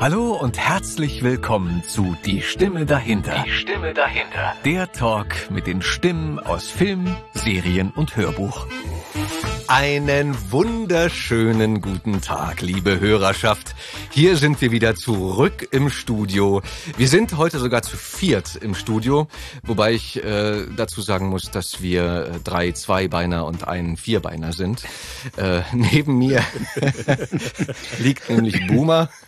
Hallo und herzlich willkommen zu Die Stimme dahinter. Die Stimme dahinter. Der Talk mit den Stimmen aus Film, Serien und Hörbuch. Einen wunderschönen guten Tag, liebe Hörerschaft. Hier sind wir wieder zurück im Studio. Wir sind heute sogar zu viert im Studio, wobei ich äh, dazu sagen muss, dass wir äh, drei Zweibeiner und ein Vierbeiner sind. Äh, neben mir liegt nämlich Boomer.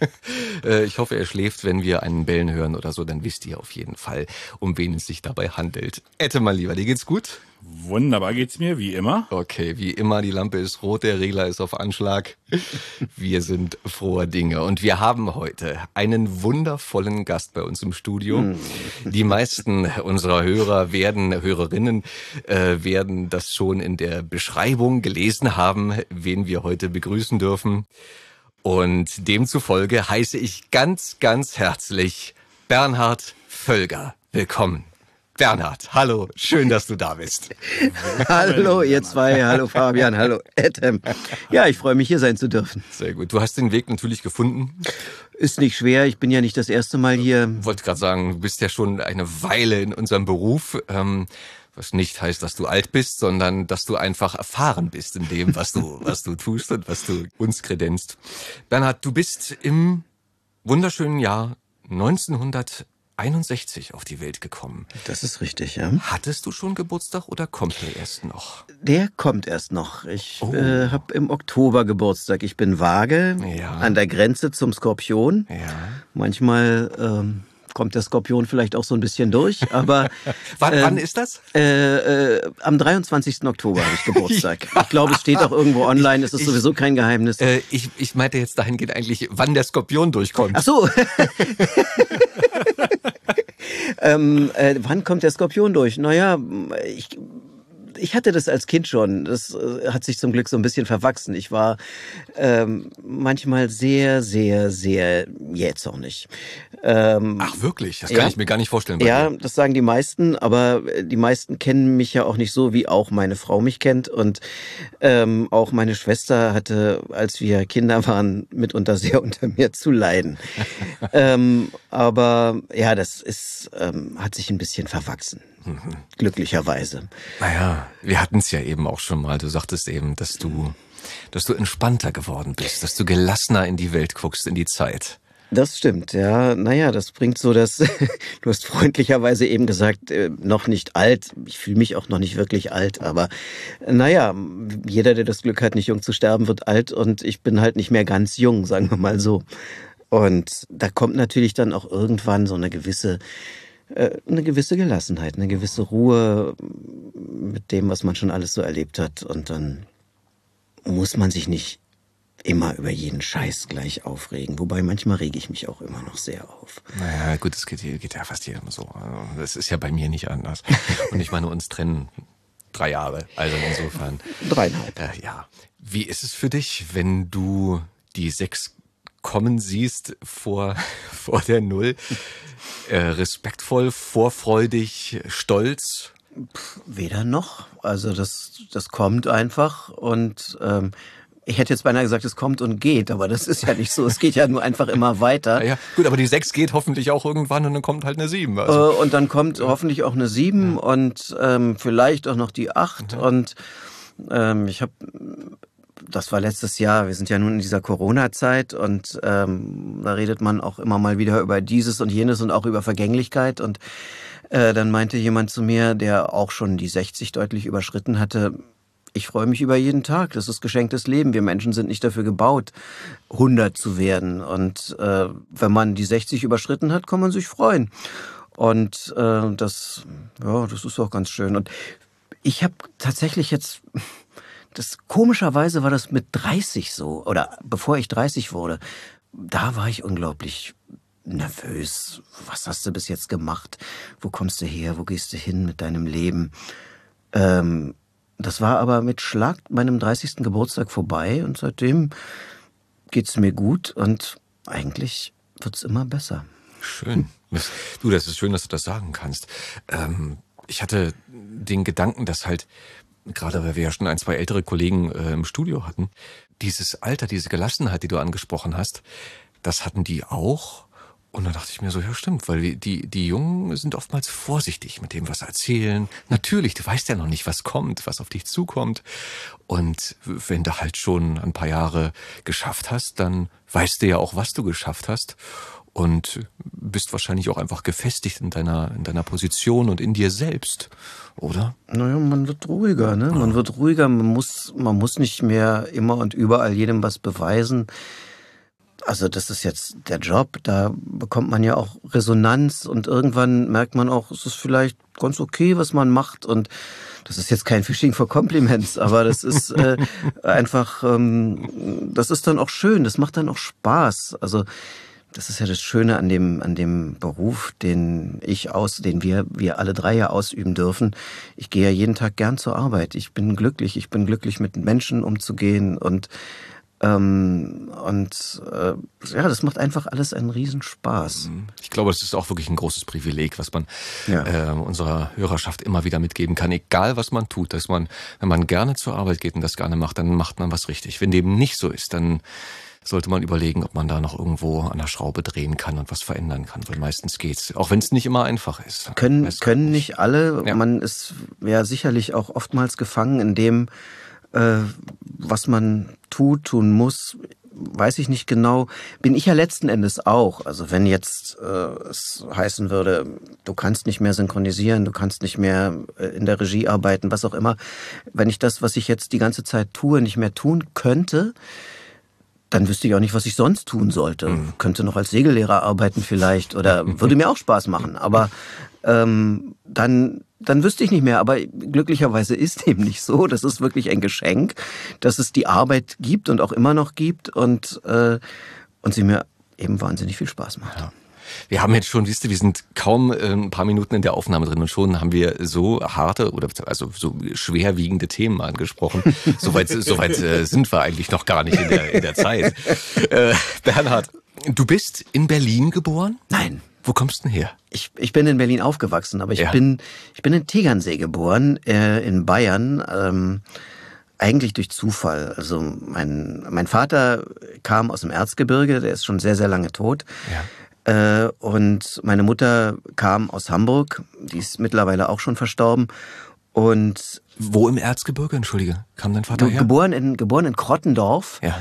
Äh, ich hoffe, er schläft, wenn wir einen Bellen hören oder so, dann wisst ihr auf jeden Fall, um wen es sich dabei handelt. Ette mal lieber, dir geht's gut? Wunderbar geht's mir, wie immer. Okay, wie immer, die Lampe ist rot, der Regler ist auf Anschlag. Wir sind froher Dinge und wir haben heute einen wundervollen Gast bei uns im Studio. Die meisten unserer Hörer werden, Hörerinnen, äh, werden das schon in der Beschreibung gelesen haben, wen wir heute begrüßen dürfen. Und demzufolge heiße ich ganz, ganz herzlich Bernhard Völger. Willkommen. Bernhard, hallo, schön, dass du da bist. hallo, ihr zwei, hallo Fabian, hallo Etem. Ja, ich freue mich, hier sein zu dürfen. Sehr gut. Du hast den Weg natürlich gefunden. Ist nicht schwer, ich bin ja nicht das erste Mal hier. Wollte gerade sagen, du bist ja schon eine Weile in unserem Beruf. Ähm, was nicht heißt, dass du alt bist, sondern dass du einfach erfahren bist in dem, was du, was du tust und was du uns kredenzt. Bernhard, du bist im wunderschönen Jahr 1961 auf die Welt gekommen. Das ist richtig, ja. Hattest du schon Geburtstag oder kommt der erst noch? Der kommt erst noch. Ich oh. äh, habe im Oktober Geburtstag. Ich bin vage, ja. an der Grenze zum Skorpion. Ja. Manchmal ähm, kommt der Skorpion vielleicht auch so ein bisschen durch, aber... wann, äh, wann ist das? Äh, äh, am 23. Oktober habe ich Geburtstag. ich glaube, es steht auch irgendwo online, es ist ich, sowieso kein Geheimnis. Äh, ich, ich meinte jetzt dahingehend eigentlich, wann der Skorpion durchkommt. Ach so. ähm, äh, wann kommt der Skorpion durch? Naja, ich ich hatte das als Kind schon. Das äh, hat sich zum Glück so ein bisschen verwachsen. Ich war ähm, manchmal sehr, sehr, sehr jähzornig. Ähm, Ach wirklich? Das kann ja, ich mir gar nicht vorstellen. ja, dir. das sagen die meisten, aber die meisten kennen mich ja auch nicht so, wie auch meine Frau mich kennt. Und ähm, auch meine Schwester hatte, als wir Kinder waren, mitunter sehr unter mir zu leiden. ähm, aber ja, das ist, ähm, hat sich ein bisschen verwachsen. Mhm. Glücklicherweise. Naja, wir hatten es ja eben auch schon mal. Du sagtest eben, dass du, dass du entspannter geworden bist, dass du gelassener in die Welt guckst, in die Zeit. Das stimmt, ja. Naja, das bringt so dass du hast freundlicherweise eben gesagt, äh, noch nicht alt. Ich fühle mich auch noch nicht wirklich alt, aber naja, jeder, der das Glück hat, nicht jung zu sterben, wird alt und ich bin halt nicht mehr ganz jung, sagen wir mal so. Und da kommt natürlich dann auch irgendwann so eine gewisse eine gewisse Gelassenheit, eine gewisse Ruhe mit dem, was man schon alles so erlebt hat. Und dann muss man sich nicht immer über jeden Scheiß gleich aufregen. Wobei manchmal rege ich mich auch immer noch sehr auf. Naja, gut, das geht, geht ja fast jedem so. Also, das ist ja bei mir nicht anders. Und ich meine, uns trennen drei Jahre. Also insofern. Dreieinhalb. Äh, ja. Wie ist es für dich, wenn du die sechs kommen siehst vor, vor der Null? Äh, respektvoll, vorfreudig, stolz? Weder noch. Also das, das kommt einfach und ähm, ich hätte jetzt beinahe gesagt, es kommt und geht, aber das ist ja nicht so. Es geht ja nur einfach immer weiter. Ja, ja. gut, aber die sechs geht hoffentlich auch irgendwann und dann kommt halt eine sieben. Also. Äh, und dann kommt hoffentlich auch eine sieben ja. und ähm, vielleicht auch noch die acht. Und ähm, ich habe das war letztes Jahr. Wir sind ja nun in dieser Corona-Zeit und ähm, da redet man auch immer mal wieder über dieses und jenes und auch über Vergänglichkeit. Und äh, dann meinte jemand zu mir, der auch schon die 60 deutlich überschritten hatte, ich freue mich über jeden Tag. Das ist geschenktes Leben. Wir Menschen sind nicht dafür gebaut, 100 zu werden. Und äh, wenn man die 60 überschritten hat, kann man sich freuen. Und äh, das, ja, das ist auch ganz schön. Und ich habe tatsächlich jetzt das komischerweise war das mit 30 so oder bevor ich 30 wurde. Da war ich unglaublich nervös. Was hast du bis jetzt gemacht? Wo kommst du her? Wo gehst du hin mit deinem Leben? Ähm, das war aber mit Schlag meinem 30. Geburtstag vorbei und seitdem geht's mir gut und eigentlich wird's immer besser. Schön. Du, das ist schön, dass du das sagen kannst. Ähm, ich hatte den Gedanken, dass halt gerade weil wir ja schon ein, zwei ältere Kollegen äh, im Studio hatten, dieses Alter, diese Gelassenheit, die du angesprochen hast, das hatten die auch. Und dann dachte ich mir so, ja stimmt, weil die, die, die Jungen sind oftmals vorsichtig mit dem, was sie erzählen. Natürlich, du weißt ja noch nicht, was kommt, was auf dich zukommt. Und wenn du halt schon ein paar Jahre geschafft hast, dann weißt du ja auch, was du geschafft hast. Und bist wahrscheinlich auch einfach gefestigt in deiner, in deiner Position und in dir selbst, oder? Naja, man wird ruhiger, ne? Man wird ruhiger, man muss, man muss nicht mehr immer und überall jedem was beweisen also das ist jetzt der Job, da bekommt man ja auch Resonanz und irgendwann merkt man auch, es ist vielleicht ganz okay, was man macht und das ist jetzt kein Phishing for Compliments, aber das ist äh, einfach, ähm, das ist dann auch schön, das macht dann auch Spaß. Also das ist ja das Schöne an dem, an dem Beruf, den ich aus, den wir, wir alle drei ja ausüben dürfen. Ich gehe ja jeden Tag gern zur Arbeit. Ich bin glücklich. Ich bin glücklich, mit Menschen umzugehen und ähm, und äh, ja, das macht einfach alles einen Riesenspaß. Mhm. Ich glaube, das ist auch wirklich ein großes Privileg, was man ja. äh, unserer Hörerschaft immer wieder mitgeben kann. Egal, was man tut, dass man, wenn man gerne zur Arbeit geht und das gerne macht, dann macht man was richtig. Wenn dem nicht so ist, dann sollte man überlegen, ob man da noch irgendwo an der Schraube drehen kann und was verändern kann, weil meistens geht's, auch wenn es nicht immer einfach ist. Können, können nicht alle. Ja. Man ist ja sicherlich auch oftmals gefangen in dem, äh, was man tut, tun muss, weiß ich nicht genau. Bin ich ja letzten Endes auch. Also wenn jetzt äh, es heißen würde, du kannst nicht mehr synchronisieren, du kannst nicht mehr äh, in der Regie arbeiten, was auch immer. Wenn ich das, was ich jetzt die ganze Zeit tue, nicht mehr tun könnte, dann wüsste ich auch nicht, was ich sonst tun sollte. Mhm. Könnte noch als Segellehrer arbeiten vielleicht oder würde mir auch Spaß machen. Aber ähm, dann dann wüsste ich nicht mehr. Aber glücklicherweise ist dem nicht so. Das ist wirklich ein Geschenk, dass es die Arbeit gibt und auch immer noch gibt und, äh, und sie mir eben wahnsinnig viel Spaß macht. Ja. Wir haben jetzt schon, siehst du, wir sind kaum äh, ein paar Minuten in der Aufnahme drin und schon haben wir so harte oder also so schwerwiegende Themen angesprochen. Soweit so weit, äh, sind wir eigentlich noch gar nicht in der, in der Zeit. Äh, Bernhard, du bist in Berlin geboren? Nein. Wo kommst du denn her? Ich, ich bin in Berlin aufgewachsen, aber ich ja. bin ich bin in Tegernsee geboren, äh, in Bayern. Ähm, eigentlich durch Zufall. Also mein, mein Vater kam aus dem Erzgebirge, der ist schon sehr, sehr lange tot. Äh, und meine Mutter kam aus Hamburg, die ist mittlerweile auch schon verstorben. Und wo im Erzgebirge, entschuldige, kam dein Vater her? Geboren in, geboren in Krottendorf. Ja.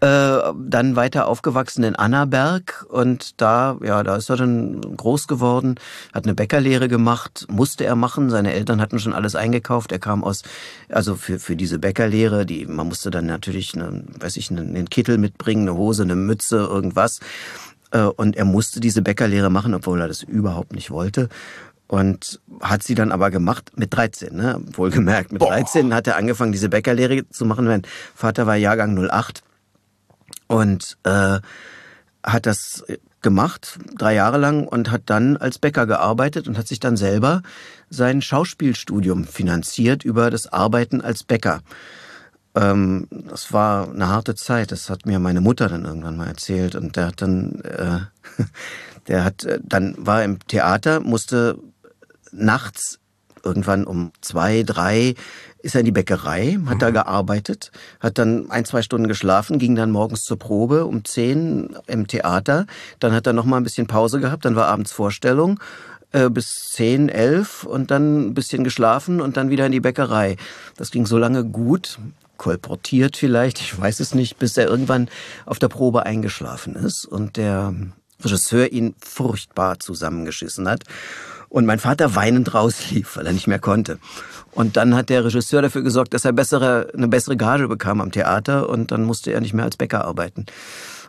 Äh, dann weiter aufgewachsen in Annaberg und da, ja, da ist er dann groß geworden, hat eine Bäckerlehre gemacht, musste er machen. Seine Eltern hatten schon alles eingekauft. Er kam aus, also für, für diese Bäckerlehre, die, man musste dann natürlich, eine, weiß ich, einen Kittel mitbringen, eine Hose, eine Mütze, irgendwas. Äh, und er musste diese Bäckerlehre machen, obwohl er das überhaupt nicht wollte und hat sie dann aber gemacht mit 13, ne? wohlgemerkt. Mit Boah. 13 hat er angefangen, diese Bäckerlehre zu machen. Mein Vater war Jahrgang 08 und äh, hat das gemacht, drei Jahre lang, und hat dann als Bäcker gearbeitet und hat sich dann selber sein Schauspielstudium finanziert über das Arbeiten als Bäcker. Ähm, das war eine harte Zeit, das hat mir meine Mutter dann irgendwann mal erzählt. Und der hat dann, äh, der hat äh, dann war im Theater, musste nachts irgendwann um zwei, drei ist er in die Bäckerei, hat mhm. da gearbeitet, hat dann ein, zwei Stunden geschlafen, ging dann morgens zur Probe um zehn im Theater. Dann hat er noch mal ein bisschen Pause gehabt, dann war abends Vorstellung äh, bis zehn, elf und dann ein bisschen geschlafen und dann wieder in die Bäckerei. Das ging so lange gut, kolportiert vielleicht, ich weiß es nicht, bis er irgendwann auf der Probe eingeschlafen ist und der Regisseur ihn furchtbar zusammengeschissen hat und mein Vater weinend rauslief, weil er nicht mehr konnte. Und dann hat der Regisseur dafür gesorgt, dass er bessere, eine bessere Gage bekam am Theater und dann musste er nicht mehr als Bäcker arbeiten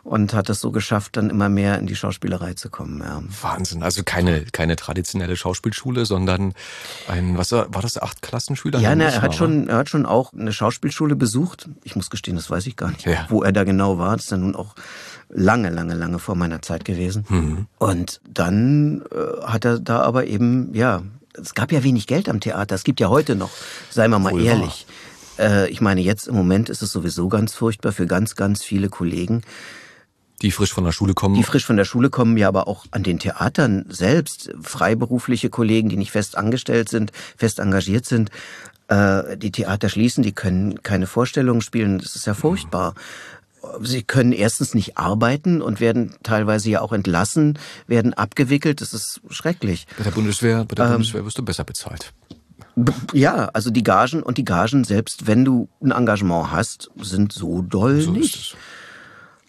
und hat es so geschafft, dann immer mehr in die Schauspielerei zu kommen. Ja. Wahnsinn. Also keine, keine traditionelle Schauspielschule, sondern ein, was war das, Achtklassenschüler? Ja, na, er hat schon, er hat schon auch eine Schauspielschule besucht. Ich muss gestehen, das weiß ich gar nicht, ja. wo er da genau war. Das ist dann nun auch lange, lange, lange vor meiner Zeit gewesen. Mhm. Und dann äh, hat er da aber eben, ja, es gab ja wenig Geld am Theater. Es gibt ja heute noch, seien wir mal Wohl ehrlich. Äh, ich meine, jetzt im Moment ist es sowieso ganz furchtbar für ganz, ganz viele Kollegen. Die frisch von der Schule kommen. Die frisch von der Schule kommen, ja, aber auch an den Theatern selbst. Freiberufliche Kollegen, die nicht fest angestellt sind, fest engagiert sind. Äh, die Theater schließen, die können keine Vorstellungen spielen. Das ist ja furchtbar. sie können erstens nicht arbeiten und werden teilweise ja auch entlassen, werden abgewickelt. Das ist schrecklich. Bei der Bundeswehr, bei der ähm, Bundeswehr wirst du besser bezahlt. Ja, also die Gagen und die Gagen, selbst wenn du ein Engagement hast, sind so doll so nicht.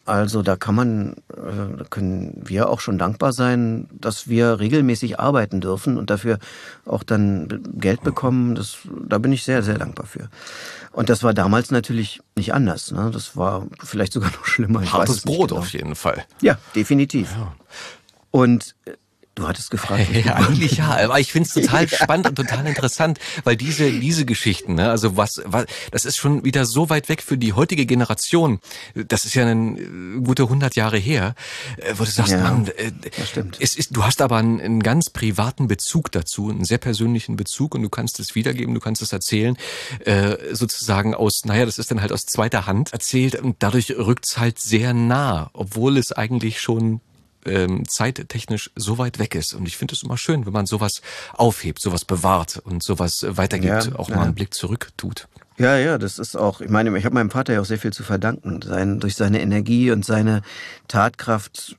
Also da kann man, äh, da können wir auch schon dankbar sein, dass wir regelmäßig arbeiten dürfen und dafür auch dann Geld bekommen. Das, da bin ich sehr, sehr dankbar für. Und das war damals natürlich nicht anders. Ne? Das war vielleicht sogar noch schlimmer. Ich Hartes Brot genau. auf jeden Fall. Ja, definitiv. Ja. Und äh, Du hattest gefragt. Ja, eigentlich ja, aber ich finde es total spannend und total interessant, weil diese diese Geschichten, ne, also was, was, das ist schon wieder so weit weg für die heutige Generation. Das ist ja ein äh, gute 100 Jahre her, äh, wo du sagst, ja, Mann, äh, das stimmt. Es ist, du hast aber einen, einen ganz privaten Bezug dazu, einen sehr persönlichen Bezug und du kannst es wiedergeben, du kannst es erzählen, äh, sozusagen aus, naja, das ist dann halt aus zweiter Hand erzählt und dadurch rückt's halt sehr nah, obwohl es eigentlich schon ähm, zeittechnisch so weit weg ist. Und ich finde es immer schön, wenn man sowas aufhebt, sowas bewahrt und sowas weitergibt, ja, auch mal einen Blick zurück tut. Ja, ja, das ist auch, ich meine, ich habe meinem Vater ja auch sehr viel zu verdanken. Sein, durch seine Energie und seine Tatkraft,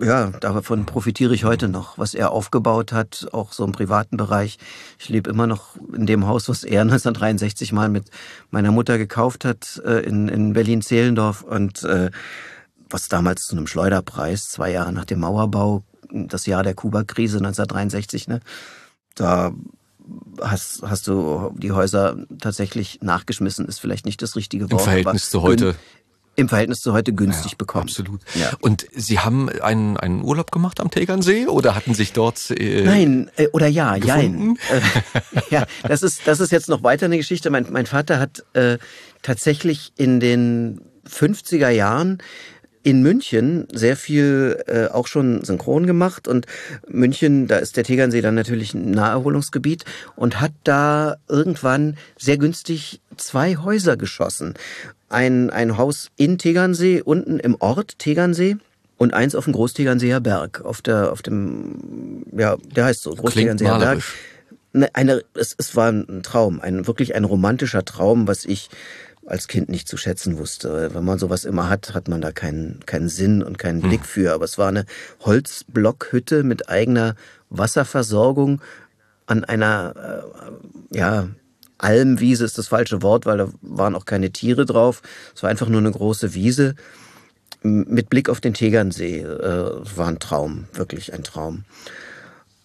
ja, davon profitiere ich heute noch, was er aufgebaut hat, auch so im privaten Bereich. Ich lebe immer noch in dem Haus, was er 1963 mal mit meiner Mutter gekauft hat, äh, in, in Berlin-Zehlendorf. Und äh, was damals zu einem Schleuderpreis, zwei Jahre nach dem Mauerbau, das Jahr der Kuba-Krise 1963, ne, da hast, hast du die Häuser tatsächlich nachgeschmissen, ist vielleicht nicht das richtige Wort. Im Verhältnis zu heute. Im Verhältnis zu heute günstig ja, bekommen. Absolut. Ja. Und Sie haben einen, einen Urlaub gemacht am Tegernsee oder hatten sich dort äh, Nein, äh, oder ja, gefunden? jein. Äh, ja, das ist, das ist jetzt noch weiter eine Geschichte. Mein, mein Vater hat äh, tatsächlich in den 50er Jahren in München sehr viel äh, auch schon synchron gemacht und München, da ist der Tegernsee dann natürlich ein Naherholungsgebiet und hat da irgendwann sehr günstig zwei Häuser geschossen. Ein, ein Haus in Tegernsee, unten im Ort Tegernsee und eins auf dem Großtegernseer Berg, auf der, auf dem, ja, der heißt so, Großtegernseer Berg. Eine, eine, es, es war ein Traum, ein wirklich ein romantischer Traum, was ich als Kind nicht zu schätzen wusste. Wenn man sowas immer hat, hat man da keinen, keinen Sinn und keinen hm. Blick für. Aber es war eine Holzblockhütte mit eigener Wasserversorgung an einer, äh, ja, Almwiese ist das falsche Wort, weil da waren auch keine Tiere drauf. Es war einfach nur eine große Wiese mit Blick auf den Tegernsee. Äh, war ein Traum, wirklich ein Traum.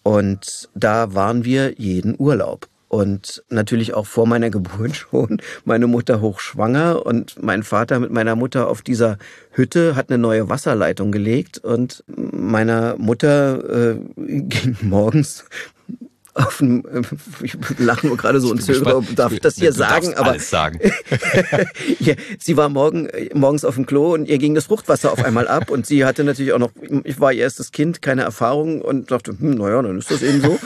Und da waren wir jeden Urlaub und natürlich auch vor meiner Geburt schon. Meine Mutter hochschwanger und mein Vater mit meiner Mutter auf dieser Hütte hat eine neue Wasserleitung gelegt. Und meiner Mutter äh, ging morgens auf dem, äh, ich lache nur gerade so und zögere, darf ich das hier sagen, aber alles sagen. ja, sie war morgen, morgens auf dem Klo und ihr ging das Fruchtwasser auf einmal ab und sie hatte natürlich auch noch, ich war ihr erstes Kind, keine Erfahrung und dachte, hm, naja, dann ist das eben so.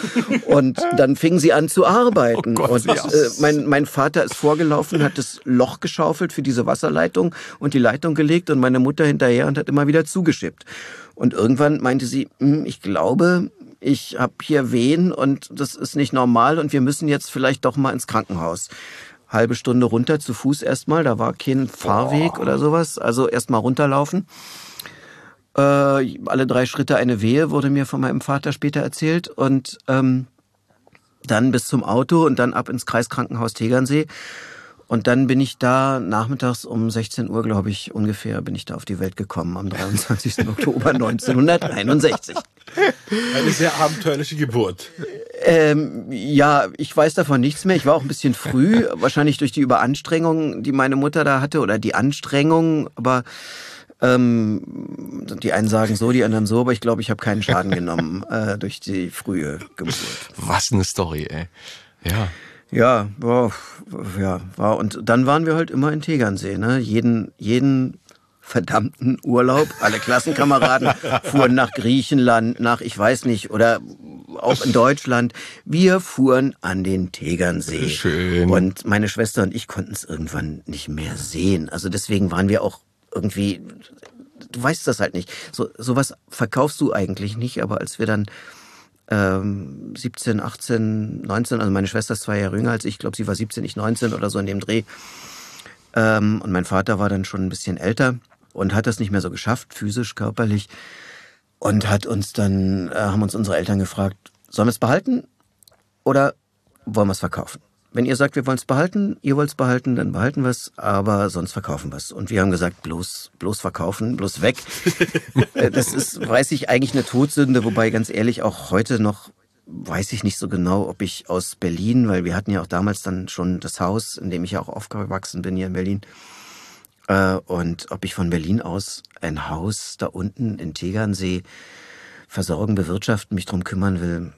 Und dann fing sie an zu arbeiten oh Gott, und ja. äh, mein, mein Vater ist vorgelaufen, hat das Loch geschaufelt für diese Wasserleitung und die Leitung gelegt und meine Mutter hinterher und hat immer wieder zugeschippt. Und irgendwann meinte sie, hm, ich glaube, ich habe hier Wehen und das ist nicht normal und wir müssen jetzt vielleicht doch mal ins Krankenhaus. Halbe Stunde runter zu Fuß erstmal, da war kein Fahrweg oder sowas, also erstmal runterlaufen. Äh, alle drei Schritte eine Wehe, wurde mir von meinem Vater später erzählt und ähm, dann bis zum Auto und dann ab ins Kreiskrankenhaus Tegernsee. Und dann bin ich da nachmittags um 16 Uhr, glaube ich, ungefähr, bin ich da auf die Welt gekommen am 23. Oktober 1961. Eine sehr abenteuerliche Geburt. Ähm, ja, ich weiß davon nichts mehr. Ich war auch ein bisschen früh, wahrscheinlich durch die Überanstrengung, die meine Mutter da hatte oder die Anstrengung, aber ähm, die einen sagen so, die anderen so, aber ich glaube, ich habe keinen Schaden genommen äh, durch die frühe Geburt. Was eine Story, ey. Ja. Ja, war, ja, war. Und dann waren wir halt immer in Tegernsee, ne? Jeden, jeden verdammten Urlaub. Alle Klassenkameraden fuhren nach Griechenland, nach, ich weiß nicht, oder auch in Deutschland. Wir fuhren an den Tegernsee. Schön. Und meine Schwester und ich konnten es irgendwann nicht mehr sehen. Also deswegen waren wir auch irgendwie, du weißt das halt nicht. So, sowas verkaufst du eigentlich nicht, aber als wir dann ähm, 17, 18, 19, also meine Schwester ist zwei Jahre jünger als ich, ich glaube, sie war 17, ich 19 oder so in dem Dreh. Ähm, und mein Vater war dann schon ein bisschen älter und hat das nicht mehr so geschafft, physisch, körperlich. Und hat uns dann, äh, haben uns unsere Eltern gefragt, sollen wir es behalten oder wollen wir es verkaufen? Wenn ihr sagt, wir wollen es behalten, ihr wollt es behalten, dann behalten wir es, aber sonst verkaufen wir es. Und wir haben gesagt, bloß, bloß verkaufen, bloß weg. Äh, das ist, weiß ich, eigentlich eine Todsünde, wobei ganz ehrlich auch heute noch weiß ich nicht so genau, ob ich aus Berlin, weil wir hatten ja auch damals dann schon das Haus, in dem ich ja auch aufgewachsen bin hier in Berlin, äh, und ob ich von Berlin aus ein Haus da unten in Tegernsee versorgen, bewirtschaften, mich drum kümmern will,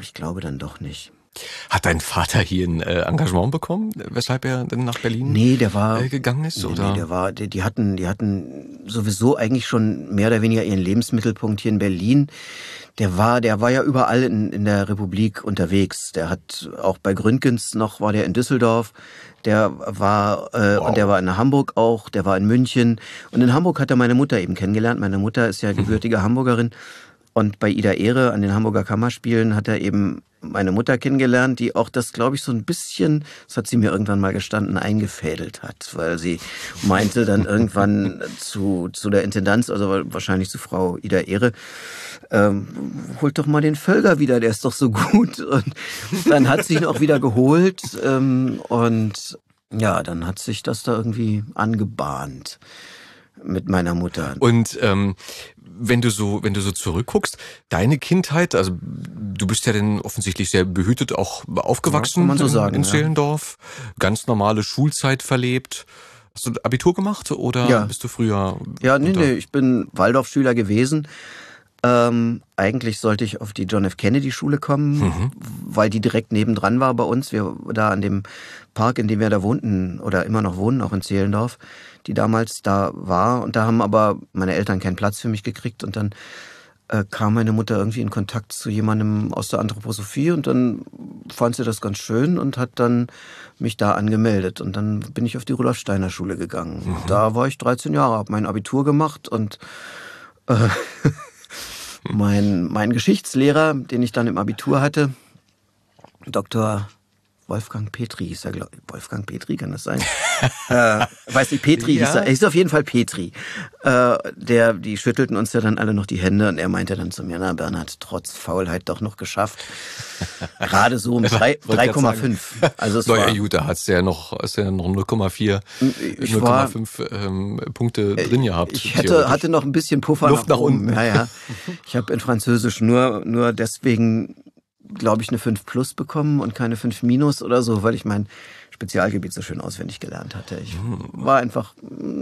ich glaube dann doch nicht. Hat dein Vater hier ein äh, Engagement bekommen, weshalb er denn nach Berlin nee, der war, äh, gegangen ist? Nee, oder? Nee, der war, die, die, hatten, die hatten sowieso eigentlich schon mehr oder weniger ihren Lebensmittelpunkt hier in Berlin. Der war, der war ja überall in, in der Republik unterwegs. Der hat auch bei Gründgens noch, war der in Düsseldorf. Der war äh, wow. und der war in Hamburg auch. Der war in München und in Hamburg hat er meine Mutter eben kennengelernt. Meine Mutter ist ja gebürtige Hamburgerin und bei Ida Ehre an den Hamburger Kammerspielen hat er eben meine Mutter kennengelernt, die auch das, glaube ich, so ein bisschen, das hat sie mir irgendwann mal gestanden, eingefädelt hat, weil sie meinte dann irgendwann zu, zu der Intendanz, also wahrscheinlich zu Frau Ida Ehre, ähm, holt doch mal den Völger wieder, der ist doch so gut. Und dann hat sie ihn auch wieder geholt ähm, und ja, dann hat sich das da irgendwie angebahnt mit meiner Mutter. Und ähm, wenn du so, wenn du so zurückguckst, deine Kindheit, also du bist ja dann offensichtlich sehr behütet auch aufgewachsen ja, man so sagen, in, in Zehlendorf, ja. ganz normale Schulzeit verlebt. Hast du Abitur gemacht oder ja. bist du früher? Ja, nee, nee, ich bin Waldorfschüler gewesen. Ähm, eigentlich sollte ich auf die John F. Kennedy Schule kommen, mhm. weil die direkt nebendran war bei uns. Wir da an dem Park, in dem wir da wohnten oder immer noch wohnen, auch in Zehlendorf die damals da war. Und da haben aber meine Eltern keinen Platz für mich gekriegt. Und dann äh, kam meine Mutter irgendwie in Kontakt zu jemandem aus der Anthroposophie und dann fand sie das ganz schön und hat dann mich da angemeldet. Und dann bin ich auf die Rudolf Steiner Schule gegangen. Mhm. Da war ich 13 Jahre, habe mein Abitur gemacht und äh, mein, mein Geschichtslehrer, den ich dann im Abitur hatte, Dr. Wolfgang Petri hieß er, glaube Wolfgang Petri, kann das sein? äh, weiß nicht, Petri ja. hieß er. Er hieß auf jeden Fall Petri. Äh, der, die schüttelten uns ja dann alle noch die Hände und er meinte dann zu mir, na Bernhard, trotz Faulheit doch noch geschafft. Gerade so um 3,5. Also es naja, war, gut, da hat's ja noch, ja noch 0,4, 0,5 ähm, Punkte äh, drin gehabt. Ich hätte, hatte noch ein bisschen Puffer Luft nach, nach unten. Ja, ja. Ich habe in Französisch nur, nur deswegen glaube ich, eine 5 plus bekommen und keine 5 minus oder so, weil ich mein Spezialgebiet so schön auswendig gelernt hatte. Ich war einfach,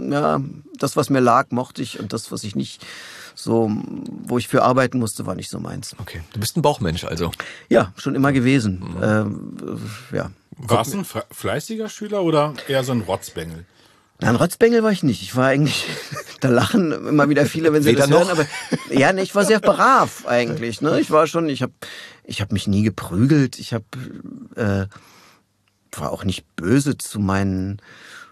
ja, das, was mir lag, mochte ich und das, was ich nicht so, wo ich für arbeiten musste, war nicht so meins. Okay, du bist ein Bauchmensch also. Ja, schon immer gewesen. Mhm. Ähm, ja. Warst du ein fleißiger Schüler oder eher so ein Rotzbengel? Nein, Rotzbengel war ich nicht. Ich war eigentlich, da lachen immer wieder viele, wenn sie Weder das noch? hören, aber ja, ne, ich war sehr brav eigentlich. Ne? Ich war schon, ich habe ich hab mich nie geprügelt. Ich habe äh, war auch nicht böse zu meinen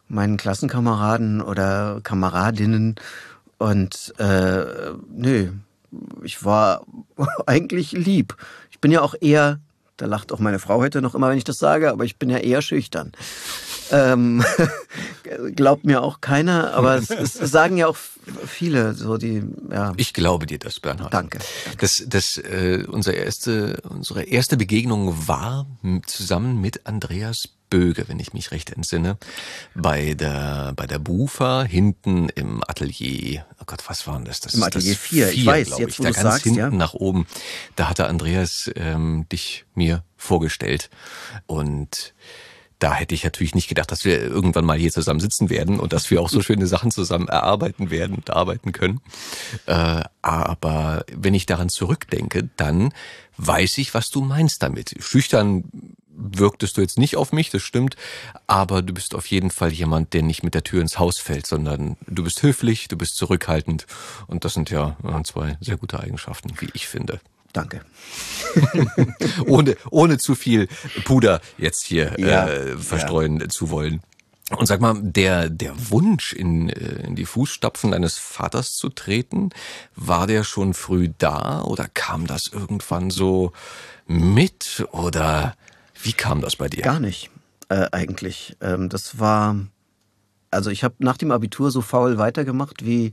meinen Klassenkameraden oder Kameradinnen und äh, nö, ich war eigentlich lieb. Ich bin ja auch eher, da lacht auch meine Frau heute noch immer, wenn ich das sage, aber ich bin ja eher schüchtern. Ähm, glaubt mir auch keiner, aber es, es, sagen ja auch viele, so die, ja. Ich glaube dir das, Bernhard. Danke. danke. Das, das, äh, unsere erste, unsere erste Begegnung war zusammen mit Andreas Böge, wenn ich mich recht entsinne, bei der, bei der Bufa hinten im Atelier. Oh Gott, was war denn das? das Im Atelier 4, ich weiß, jetzt ich, wo da ganz sagst, hinten ja. nach oben. Da hatte Andreas ähm, dich mir vorgestellt und da hätte ich natürlich nicht gedacht, dass wir irgendwann mal hier zusammen sitzen werden und dass wir auch so schöne Sachen zusammen erarbeiten werden und arbeiten können. Äh, aber wenn ich daran zurückdenke, dann weiß ich, was du meinst damit. Schüchtern wirktest du jetzt nicht auf mich, das stimmt, aber du bist auf jeden Fall jemand, der nicht mit der Tür ins Haus fällt, sondern du bist höflich, du bist zurückhaltend und das sind ja zwei sehr gute Eigenschaften, wie ich finde. Danke. ohne, ohne zu viel Puder jetzt hier ja, äh, verstreuen ja. zu wollen. Und sag mal, der, der Wunsch, in, äh, in die Fußstapfen deines Vaters zu treten, war der schon früh da oder kam das irgendwann so mit oder wie kam das bei dir? Gar nicht, äh, eigentlich. Ähm, das war, Also ich habe nach dem Abitur so faul weitergemacht wie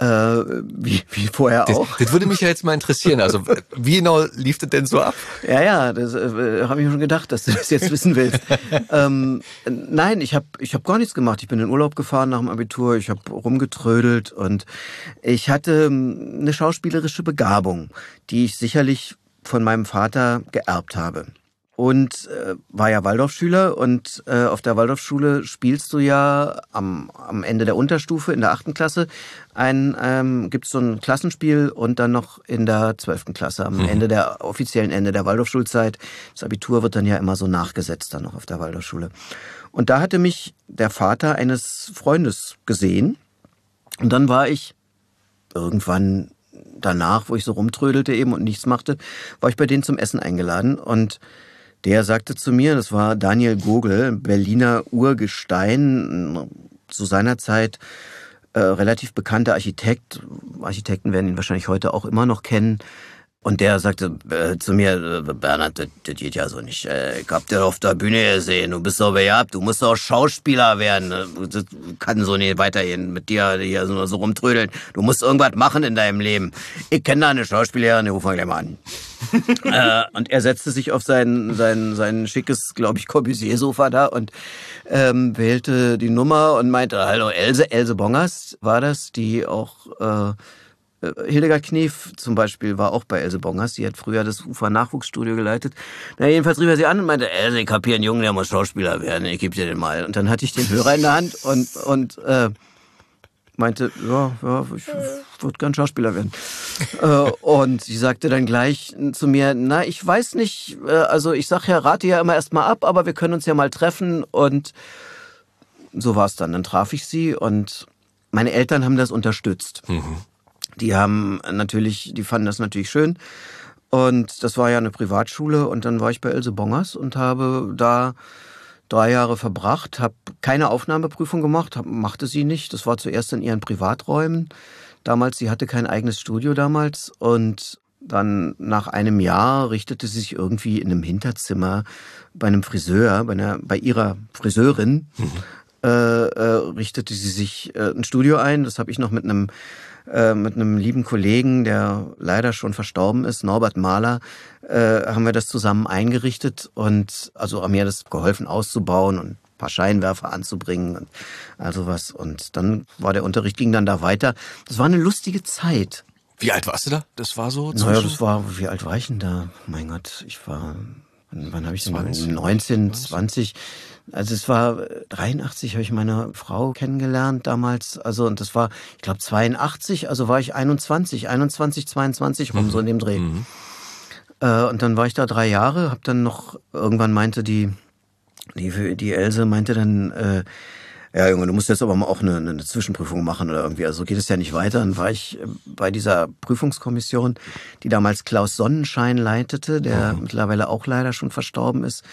äh, wie, wie vorher auch. Das, das würde mich ja jetzt mal interessieren. Also wie genau lief das denn so ab? Ja, ja, das äh, habe ich mir schon gedacht, dass du das jetzt wissen willst. ähm, nein, ich habe ich hab gar nichts gemacht. Ich bin in Urlaub gefahren nach dem Abitur, ich habe rumgetrödelt und ich hatte ähm, eine schauspielerische Begabung, die ich sicherlich von meinem Vater geerbt habe und äh, war ja Waldorfschüler und äh, auf der Waldorfschule spielst du ja am, am Ende der Unterstufe in der achten Klasse ein ähm, gibt es so ein Klassenspiel und dann noch in der zwölften Klasse am mhm. Ende der offiziellen Ende der Waldorfschulzeit das Abitur wird dann ja immer so nachgesetzt dann noch auf der Waldorfschule und da hatte mich der Vater eines Freundes gesehen und dann war ich irgendwann danach, wo ich so rumtrödelte eben und nichts machte, war ich bei denen zum Essen eingeladen und der sagte zu mir, das war Daniel Gogel, Berliner Urgestein, zu seiner Zeit äh, relativ bekannter Architekt. Architekten werden ihn wahrscheinlich heute auch immer noch kennen. Und der sagte äh, zu mir, äh, Bernhard, das, das geht ja so nicht. Äh, ich hab dir auf der Bühne gesehen, du bist so bejabt, du musst doch Schauspieler werden. Das kann so nicht weitergehen mit dir hier so, so rumtrödeln. Du musst irgendwas machen in deinem Leben. Ich kenne da eine Schauspielerin, die rufen wir gleich mal an. äh, und er setzte sich auf sein, sein, sein schickes, glaube ich, Corbusier-Sofa da und ähm, wählte die Nummer und meinte, hallo Else, Else Bongers war das, die auch... Äh, Hildegard Knief zum Beispiel war auch bei Else Bongers. Die hat früher das UFA-Nachwuchsstudio geleitet. Na, jedenfalls rief er sie an und meinte, Else, ich hab hier einen Jungen, der muss Schauspieler werden. Ich geb dir den mal. Und dann hatte ich den Hörer in der Hand und, und äh, meinte, ja, ja, ich würde gern Schauspieler werden. äh, und sie sagte dann gleich zu mir, na, ich weiß nicht, äh, also ich sag ja, rate ja immer erstmal ab, aber wir können uns ja mal treffen. Und so war es dann. Dann traf ich sie und meine Eltern haben das unterstützt. Mhm. Die haben natürlich, die fanden das natürlich schön. Und das war ja eine Privatschule und dann war ich bei Else Bongers und habe da drei Jahre verbracht, habe keine Aufnahmeprüfung gemacht, hab, machte sie nicht. Das war zuerst in ihren Privaträumen. Damals, sie hatte kein eigenes Studio damals und dann nach einem Jahr richtete sie sich irgendwie in einem Hinterzimmer bei einem Friseur, bei, einer, bei ihrer Friseurin, mhm. äh, äh, richtete sie sich äh, ein Studio ein. Das habe ich noch mit einem äh, mit einem lieben Kollegen, der leider schon verstorben ist, Norbert Mahler, äh, haben wir das zusammen eingerichtet und also haben mir das geholfen auszubauen und ein paar Scheinwerfer anzubringen und also was. Und dann war der Unterricht, ging dann da weiter. Das war eine lustige Zeit. Wie alt warst du da? Das war so? Naja, das war, wie alt war ich denn da? Mein Gott, ich war, wann, wann habe ich denn? 20, 19, 20. Also es war 83 habe ich meine Frau kennengelernt damals, also und das war ich glaube 82, also war ich 21, 21, 22 rum mhm. so in dem Dreh. Mhm. Äh, und dann war ich da drei Jahre, habe dann noch irgendwann meinte die die die Else meinte dann äh, ja, Junge, du musst jetzt aber mal auch eine, eine Zwischenprüfung machen oder irgendwie. Also geht es ja nicht weiter. Dann war ich äh, bei dieser Prüfungskommission, die damals Klaus Sonnenschein leitete, der mhm. mittlerweile auch leider schon verstorben ist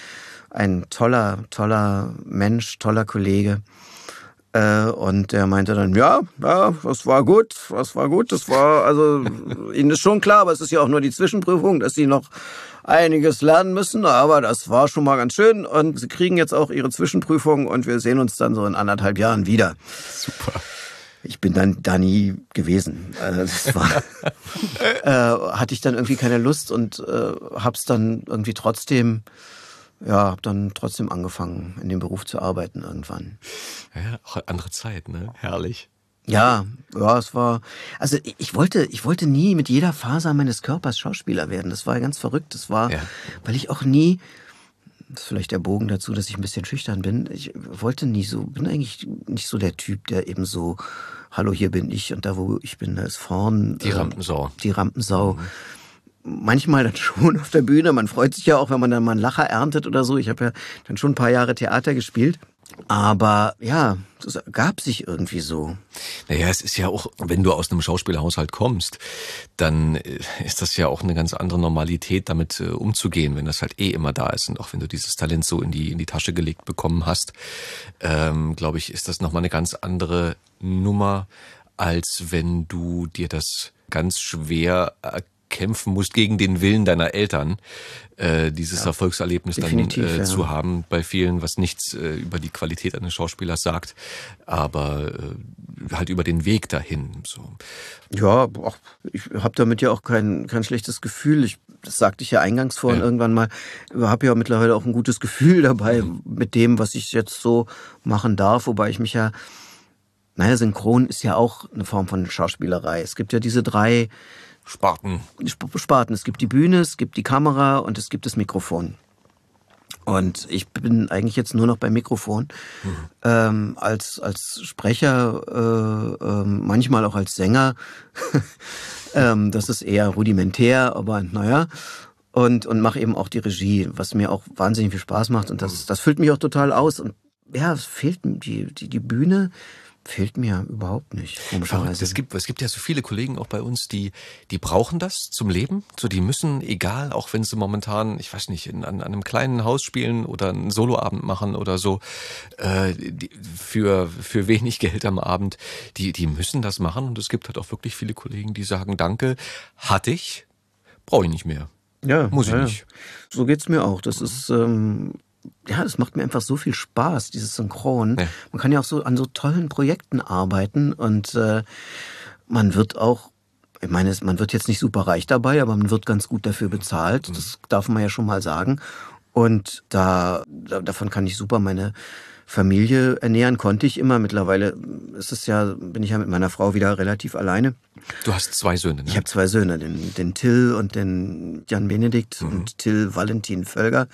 ein toller, toller Mensch, toller Kollege. Äh, und der meinte dann, ja, ja, das war gut, das war gut, das war, also Ihnen ist schon klar, aber es ist ja auch nur die Zwischenprüfung, dass Sie noch einiges lernen müssen, aber das war schon mal ganz schön und Sie kriegen jetzt auch Ihre Zwischenprüfung und wir sehen uns dann so in anderthalb Jahren wieder. Super. Ich bin dann da nie gewesen. Also das war, äh, hatte ich dann irgendwie keine Lust und äh, hab's dann irgendwie trotzdem ja, habe dann trotzdem angefangen, in dem Beruf zu arbeiten irgendwann. Ja, auch andere Zeit, ne? Herrlich. Ja, ja, es war, also ich wollte, ich wollte nie mit jeder Faser meines Körpers Schauspieler werden. Das war ganz verrückt. Das war, ja. weil ich auch nie, das ist vielleicht der Bogen dazu, dass ich ein bisschen schüchtern bin. Ich wollte nie so, bin eigentlich nicht so der Typ, der eben so, hallo, hier bin ich und da, wo ich bin, da ist vorn. Die Rampensau. Äh, die Rampensau. Mhm manchmal dann schon auf der Bühne. Man freut sich ja auch, wenn man dann mal einen Lacher erntet oder so. Ich habe ja dann schon ein paar Jahre Theater gespielt. Aber ja, das gab sich irgendwie so. Naja, es ist ja auch, wenn du aus einem Schauspielerhaushalt kommst, dann äh, ist das ja auch eine ganz andere Normalität, damit äh, umzugehen, wenn das halt eh immer da ist. Und auch wenn du dieses Talent so in die, in die Tasche gelegt bekommen hast, ähm, glaube ich, ist das nochmal eine ganz andere Nummer, als wenn du dir das ganz schwer kämpfen musst gegen den Willen deiner Eltern, äh, dieses ja, Erfolgserlebnis dann äh, ja. zu haben bei vielen, was nichts äh, über die Qualität eines Schauspielers sagt, aber äh, halt über den Weg dahin. So. Ja, auch, ich habe damit ja auch kein, kein schlechtes Gefühl. Ich, das sagte ich ja eingangs vorhin ja. irgendwann mal. Ich habe ja mittlerweile auch ein gutes Gefühl dabei mhm. mit dem, was ich jetzt so machen darf, wobei ich mich ja naja, Synchron ist ja auch eine Form von Schauspielerei. Es gibt ja diese drei Sparten. Sparten. Es gibt die Bühne, es gibt die Kamera und es gibt das Mikrofon. Und ich bin eigentlich jetzt nur noch beim Mikrofon. Mhm. Ähm, als, als Sprecher, äh, äh, manchmal auch als Sänger. ähm, das ist eher rudimentär, aber naja. Und, und mache eben auch die Regie, was mir auch wahnsinnig viel Spaß macht. Und das, das füllt mich auch total aus. Und ja, es fehlt die, die, die Bühne Fehlt mir überhaupt nicht. Es gibt, es gibt ja so viele Kollegen auch bei uns, die, die brauchen das zum Leben. So, die müssen, egal, auch wenn sie momentan, ich weiß nicht, in, an, an einem kleinen Haus spielen oder einen Soloabend machen oder so, äh, die, für, für wenig Geld am Abend, die, die müssen das machen. Und es gibt halt auch wirklich viele Kollegen, die sagen, danke, hatte ich, brauche ich nicht mehr. Ja, muss ich ja, nicht. So geht's mir auch. Das ist ähm, ja, das macht mir einfach so viel Spaß, dieses Synchron. Ja. Man kann ja auch so an so tollen Projekten arbeiten und äh, man wird auch, ich meine, man wird jetzt nicht super reich dabei, aber man wird ganz gut dafür bezahlt. Mhm. Das darf man ja schon mal sagen. Und da, da davon kann ich super meine Familie ernähren konnte ich immer. Mittlerweile ist es ja, bin ich ja mit meiner Frau wieder relativ alleine. Du hast zwei Söhne, ne? Ich habe zwei Söhne, den, den Till und den Jan Benedikt mhm. und Till Valentin Völger.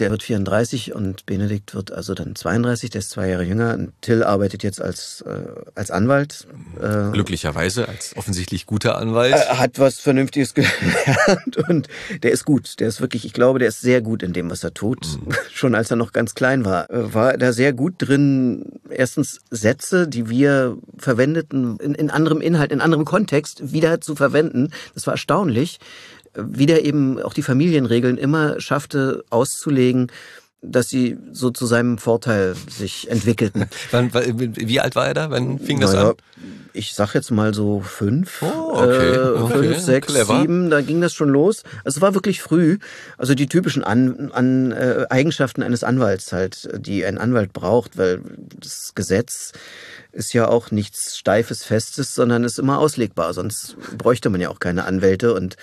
Der wird 34 und Benedikt wird also dann 32, der ist zwei Jahre jünger. Und Till arbeitet jetzt als, äh, als Anwalt. Äh, Glücklicherweise, als offensichtlich guter Anwalt. Er hat was Vernünftiges gelernt und der ist gut. Der ist wirklich, ich glaube, der ist sehr gut in dem, was er tut. Mhm. Schon als er noch ganz klein war, äh, war er sehr gut drin, erstens Sätze, die wir verwendeten, in, in anderem Inhalt, in anderem Kontext Kontext wieder zu verwenden. Das war erstaunlich, wie der eben auch die Familienregeln immer schaffte auszulegen, dass sie so zu seinem Vorteil sich entwickelten. wie alt war er da? Wann fing das naja, an? Ich sag jetzt mal so fünf, oh, okay. Äh, okay. fünf, sechs, Clever. sieben, da ging das schon los. Also es war wirklich früh. Also die typischen an, an äh, Eigenschaften eines Anwalts halt, die ein Anwalt braucht, weil das Gesetz ist ja auch nichts Steifes, Festes, sondern ist immer auslegbar. Sonst bräuchte man ja auch keine Anwälte und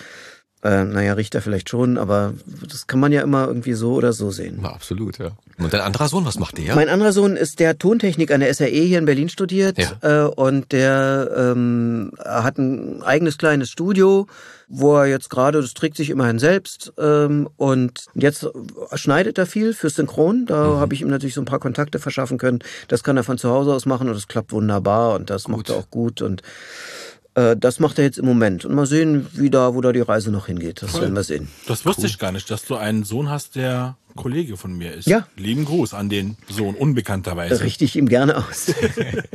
äh, naja, Richter vielleicht schon, aber das kann man ja immer irgendwie so oder so sehen. Ja, absolut, ja. Und dein anderer Sohn, was macht der? Mein anderer Sohn ist der Tontechnik an der SAE hier in Berlin studiert ja. äh, und der ähm, hat ein eigenes kleines Studio, wo er jetzt gerade, das trägt sich immerhin selbst ähm, und jetzt schneidet er viel für Synchron. Da mhm. habe ich ihm natürlich so ein paar Kontakte verschaffen können. Das kann er von zu Hause aus machen und das klappt wunderbar und das gut. macht er auch gut und das macht er jetzt im Moment. Und mal sehen, wie da, wo da die Reise noch hingeht. Das cool. werden wir sehen. Das wusste cool. ich gar nicht, dass du einen Sohn hast, der Kollege von mir ist. Ja. Lieben Gruß an den Sohn, unbekannterweise. Richte ich ihm gerne aus.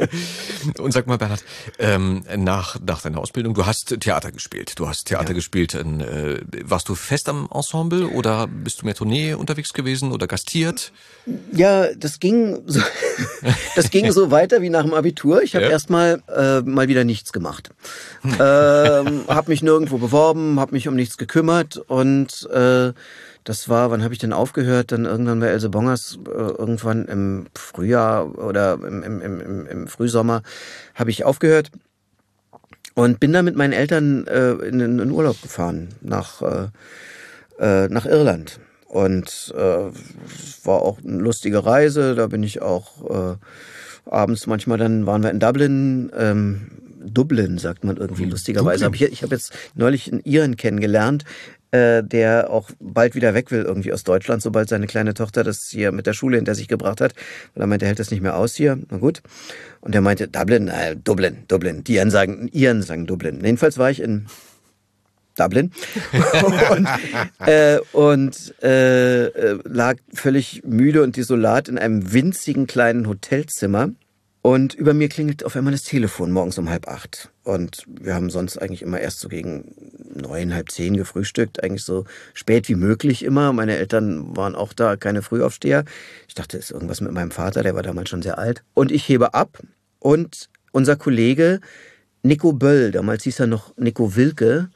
Und sag mal, Bernhard, ähm, nach, nach deiner Ausbildung, du hast Theater gespielt. Du hast Theater ja. gespielt. In, äh, warst du fest am Ensemble oder bist du mehr Tournee unterwegs gewesen oder gastiert? Ja, das ging so, das ging so weiter wie nach dem Abitur. Ich habe ja. erstmal äh, mal wieder nichts gemacht. ähm, habe mich nirgendwo beworben, habe mich um nichts gekümmert und äh, das war, wann habe ich denn aufgehört? Dann irgendwann bei Else Bongers, äh, irgendwann im Frühjahr oder im, im, im, im Frühsommer habe ich aufgehört und bin dann mit meinen Eltern äh, in, in den Urlaub gefahren nach, äh, äh, nach Irland. Und äh, es war auch eine lustige Reise. Da bin ich auch äh, abends manchmal, dann waren wir in Dublin. Ähm, Dublin sagt man irgendwie lustigerweise. Aber ich, ich habe jetzt neulich einen Iren kennengelernt, äh, der auch bald wieder weg will irgendwie aus Deutschland, sobald seine kleine Tochter das hier mit der Schule hinter sich gebracht hat. Weil er meinte, er hält das nicht mehr aus hier. Na gut. Und er meinte, Dublin, äh, Dublin, Dublin. Die Iren sagen, Iren sagen Dublin. Jedenfalls war ich in Dublin und, äh, und äh, äh, lag völlig müde und desolat in einem winzigen kleinen Hotelzimmer und über mir klingelt auf einmal das Telefon morgens um halb acht. Und wir haben sonst eigentlich immer erst so gegen neun, halb zehn gefrühstückt, eigentlich so spät wie möglich immer. Meine Eltern waren auch da, keine Frühaufsteher. Ich dachte, ist irgendwas mit meinem Vater, der war damals schon sehr alt. Und ich hebe ab und unser Kollege Nico Böll, damals hieß er noch Nico Wilke,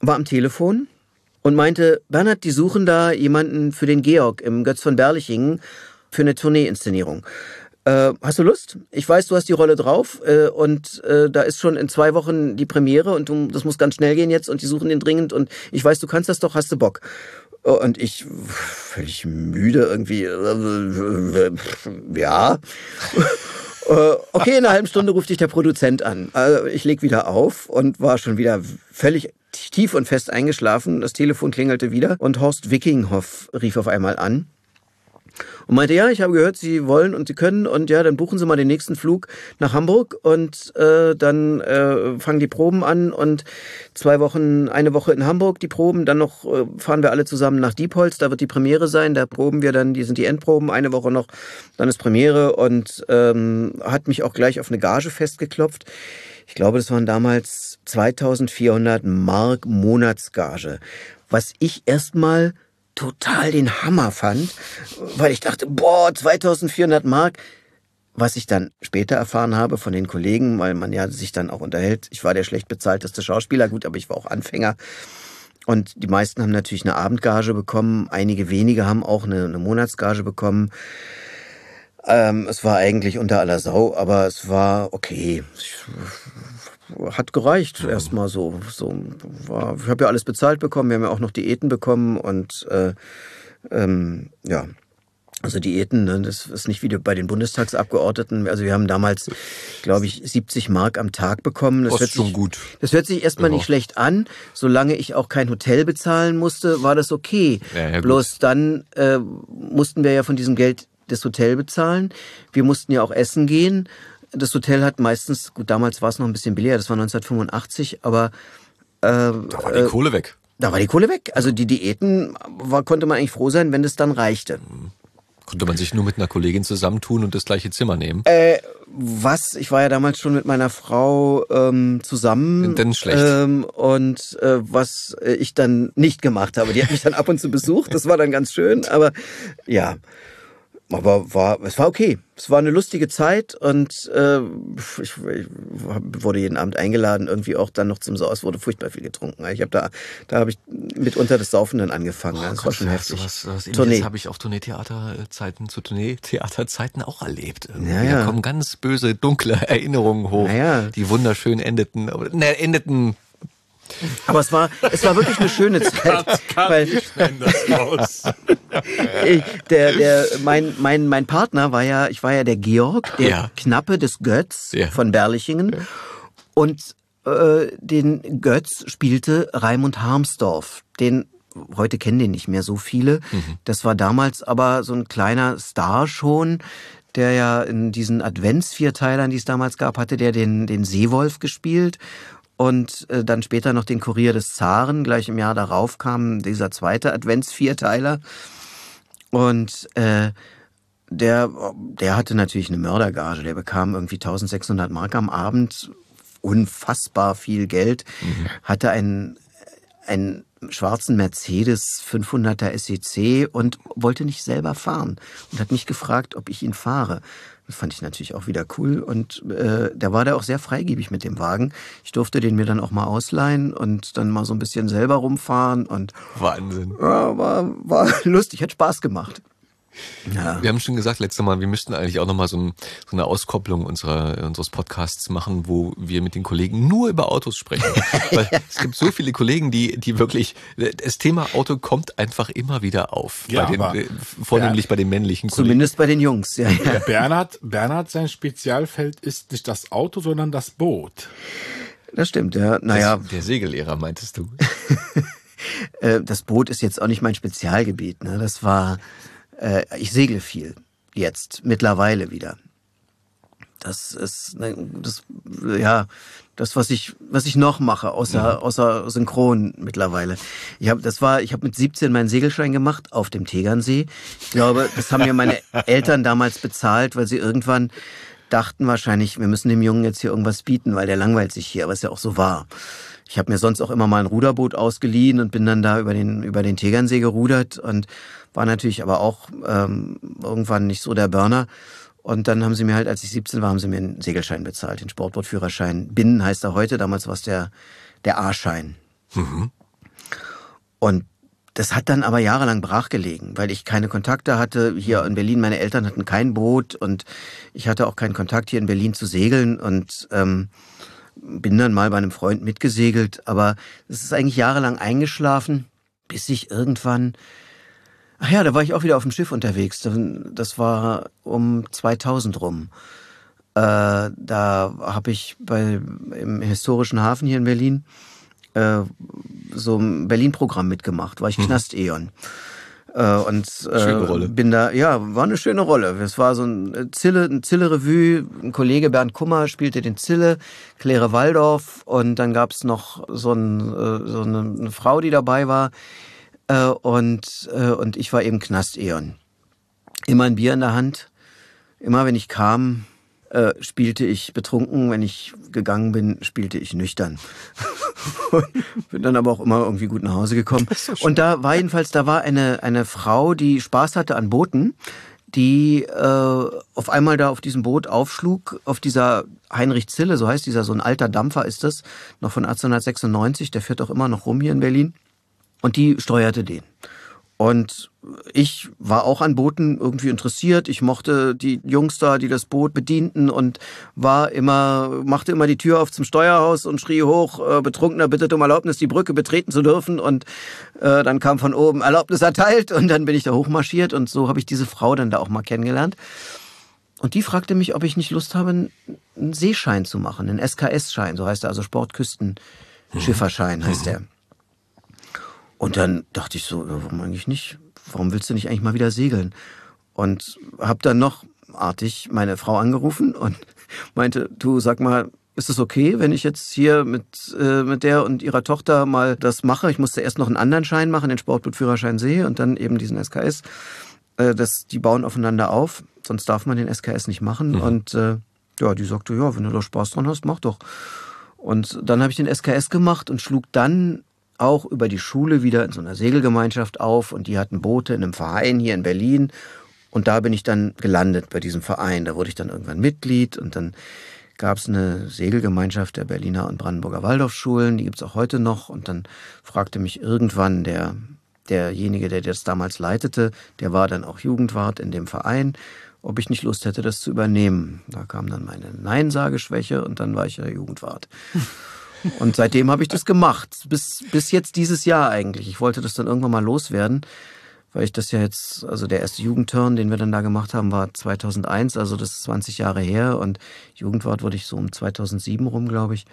war am Telefon und meinte, Bernhard, die suchen da jemanden für den Georg im Götz von Berlichingen für eine Tournee-Inszenierung. Äh, hast du Lust? Ich weiß, du hast die Rolle drauf äh, und äh, da ist schon in zwei Wochen die Premiere und du, das muss ganz schnell gehen jetzt und die suchen den dringend und ich weiß, du kannst das doch, hast du Bock? Und ich völlig müde irgendwie, ja. Äh, okay, in einer halben Stunde ruft dich der Produzent an. Also ich leg wieder auf und war schon wieder völlig tief und fest eingeschlafen. Das Telefon klingelte wieder und Horst Wickinghoff rief auf einmal an und meinte, ja, ich habe gehört, Sie wollen und Sie können und ja, dann buchen Sie mal den nächsten Flug nach Hamburg und äh, dann äh, fangen die Proben an und zwei Wochen, eine Woche in Hamburg die Proben, dann noch äh, fahren wir alle zusammen nach Diepholz, da wird die Premiere sein, da proben wir dann, die sind die Endproben, eine Woche noch, dann ist Premiere und ähm, hat mich auch gleich auf eine Gage festgeklopft. Ich glaube, das waren damals 2400 Mark Monatsgage, was ich erstmal total den Hammer fand, weil ich dachte, boah, 2400 Mark. Was ich dann später erfahren habe von den Kollegen, weil man ja sich dann auch unterhält. Ich war der schlecht bezahlteste Schauspieler, gut, aber ich war auch Anfänger. Und die meisten haben natürlich eine Abendgage bekommen. Einige wenige haben auch eine, eine Monatsgage bekommen. Ähm, es war eigentlich unter aller Sau, aber es war okay. Ich hat gereicht, erstmal so. so war, ich habe ja alles bezahlt bekommen, wir haben ja auch noch Diäten bekommen und äh, ähm, ja. Also Diäten, ne, das ist nicht wie bei den Bundestagsabgeordneten. Also wir haben damals, glaube ich, 70 Mark am Tag bekommen. Das, hört schon sich, gut. Das hört sich erstmal ja. nicht schlecht an. Solange ich auch kein Hotel bezahlen musste, war das okay. Ja, ja, Bloß gut. dann äh, mussten wir ja von diesem Geld das Hotel bezahlen. Wir mussten ja auch essen gehen das Hotel hat meistens, gut, damals war es noch ein bisschen billiger, das war 1985, aber äh, da war die äh, Kohle weg. Da war die Kohle weg. Also die Diäten war, konnte man eigentlich froh sein, wenn das dann reichte. Mhm. Konnte man sich nur mit einer Kollegin zusammentun und das gleiche Zimmer nehmen? Äh, was? Ich war ja damals schon mit meiner Frau ähm, zusammen. Denn schlecht. Ähm, und äh, was ich dann nicht gemacht habe. Die hat mich dann ab und zu besucht. Das war dann ganz schön. Aber ja, aber war, es war okay. Es war eine lustige Zeit und äh, ich, ich wurde jeden Abend eingeladen, irgendwie auch dann noch zum Sau. Es wurde furchtbar viel getrunken. Ich habe da, da habe ich mitunter das Saufen dann angefangen. Oh, das Gott, war schon heftig. Was, was Tournee. habe ich auf Tourneetheaterzeiten, zu Tourneetheaterzeiten auch erlebt. Ja, ja. Da kommen ganz böse, dunkle Erinnerungen hoch, ja. die wunderschön endeten, ne, endeten aber es war, es war wirklich eine schöne Zeit. weil, der, der, mein, mein, mein Partner war ja, ich war ja der Georg, der ja. Knappe des Götz ja. von Berlichingen. Ja. Und äh, den Götz spielte Raimund Harmsdorf. Den heute kennen den nicht mehr so viele. Mhm. Das war damals aber so ein kleiner Star schon, der ja in diesen Adventsvierteilern, die es damals gab, hatte der den, den Seewolf gespielt und äh, dann später noch den Kurier des Zaren. Gleich im Jahr darauf kam dieser zweite Adventsvierteiler. Und äh, der, der hatte natürlich eine Mördergage. Der bekam irgendwie 1600 Mark am Abend, unfassbar viel Geld, mhm. hatte einen, einen schwarzen Mercedes 500er SEC und wollte nicht selber fahren und hat mich gefragt, ob ich ihn fahre. Das fand ich natürlich auch wieder cool. Und äh, da war der auch sehr freigebig mit dem Wagen. Ich durfte den mir dann auch mal ausleihen und dann mal so ein bisschen selber rumfahren. Und Wahnsinn. Ja, war, war lustig, hat Spaß gemacht. Ja. Wir haben schon gesagt letztes Mal, wir müssten eigentlich auch nochmal so, ein, so eine Auskopplung unserer, unseres Podcasts machen, wo wir mit den Kollegen nur über Autos sprechen. Weil es gibt so viele Kollegen, die, die wirklich, das Thema Auto kommt einfach immer wieder auf. Ja, bei den, äh, vornehmlich bei den männlichen Kollegen. Zumindest bei den Jungs, ja. ja. Bernhard, Bernhard, sein Spezialfeld ist nicht das Auto, sondern das Boot. Das stimmt, ja. Naja. Das, der Segellehrer, meintest du? Äh, das Boot ist jetzt auch nicht mein Spezialgebiet. Ne? Das war äh, ich segle viel jetzt, mittlerweile wieder. Das ist ne, das, ja, das, was ich, was ich noch mache, außer, ja. außer Synchron mittlerweile. Ich habe, das war, ich habe mit 17 meinen Segelschein gemacht auf dem Tegernsee. Ich glaube, das haben mir meine Eltern damals bezahlt, weil sie irgendwann dachten wahrscheinlich, wir müssen dem Jungen jetzt hier irgendwas bieten, weil der langweilt sich hier, was ja auch so war. Ich habe mir sonst auch immer mal ein Ruderboot ausgeliehen und bin dann da über den, über den Tegernsee gerudert und war natürlich aber auch ähm, irgendwann nicht so der Burner. Und dann haben sie mir halt, als ich 17 war, haben sie mir einen Segelschein bezahlt, den Sportbootführerschein. Binnen heißt er heute, damals war es der, der A-Schein. Mhm. Und das hat dann aber jahrelang brachgelegen, weil ich keine Kontakte hatte. Hier in Berlin, meine Eltern hatten kein Boot und ich hatte auch keinen Kontakt hier in Berlin zu segeln und ähm, bin dann mal bei einem Freund mitgesegelt. Aber es ist eigentlich jahrelang eingeschlafen, bis ich irgendwann Ach ja, da war ich auch wieder auf dem Schiff unterwegs. Das war um 2000 rum. Äh, da habe ich bei im historischen Hafen hier in Berlin äh, so ein Berlin-Programm mitgemacht, war ich mhm. Knast-Eon. Äh, und äh, bin da, ja, war eine schöne Rolle. Es war so ein Zille, ein Zille-Revue. Ein Kollege Bernd Kummer spielte den Zille, Claire Waldorf und dann gab's noch so, ein, äh, so eine, eine Frau, die dabei war äh, und, äh, und ich war eben Knast-Eon. Immer ein Bier in der Hand. Immer wenn ich kam, äh, spielte ich betrunken. Wenn ich gegangen bin, spielte ich nüchtern. bin dann aber auch immer irgendwie gut nach Hause gekommen. So und da war jedenfalls, da war eine, eine Frau, die Spaß hatte an Booten die äh, auf einmal da auf diesem Boot aufschlug, auf dieser Heinrich Zille, so heißt dieser, so ein alter Dampfer ist das, noch von 1896, der fährt auch immer noch rum hier in Berlin. Und die steuerte den. Und ich war auch an Booten irgendwie interessiert. Ich mochte die Jungs da, die das Boot bedienten und war immer, machte immer die Tür auf zum Steuerhaus und schrie hoch, äh, Betrunkener bittet um Erlaubnis, die Brücke betreten zu dürfen. Und äh, dann kam von oben Erlaubnis erteilt und dann bin ich da hochmarschiert und so habe ich diese Frau dann da auch mal kennengelernt. Und die fragte mich, ob ich nicht Lust habe, einen Seeschein zu machen, einen SKS-Schein, so heißt er, also Sportküstenschifferschein heißt der. Und dann dachte ich so, warum eigentlich nicht? Warum willst du nicht eigentlich mal wieder segeln? Und habe dann noch artig meine Frau angerufen und meinte, du sag mal, ist es okay, wenn ich jetzt hier mit, äh, mit der und ihrer Tochter mal das mache? Ich musste erst noch einen anderen Schein machen, den Sportbootführerschein See und dann eben diesen SKS. Äh, das, die bauen aufeinander auf, sonst darf man den SKS nicht machen. Mhm. Und äh, ja, die sagte, ja, wenn du da Spaß dran hast, mach doch. Und dann habe ich den SKS gemacht und schlug dann auch über die Schule wieder in so einer Segelgemeinschaft auf und die hatten Boote in einem Verein hier in Berlin. Und da bin ich dann gelandet bei diesem Verein. Da wurde ich dann irgendwann Mitglied und dann gab es eine Segelgemeinschaft der Berliner und Brandenburger Waldorfschulen, die gibt's auch heute noch. Und dann fragte mich irgendwann der, derjenige, der das damals leitete, der war dann auch Jugendwart in dem Verein, ob ich nicht Lust hätte, das zu übernehmen. Da kam dann meine Neinsageschwäche und dann war ich ja Jugendwart. Und seitdem habe ich das gemacht. Bis, bis jetzt dieses Jahr eigentlich. Ich wollte das dann irgendwann mal loswerden, weil ich das ja jetzt, also der erste Jugendturn, den wir dann da gemacht haben, war 2001, also das ist 20 Jahre her. Und Jugendwart wurde ich so um 2007 rum, glaube ich.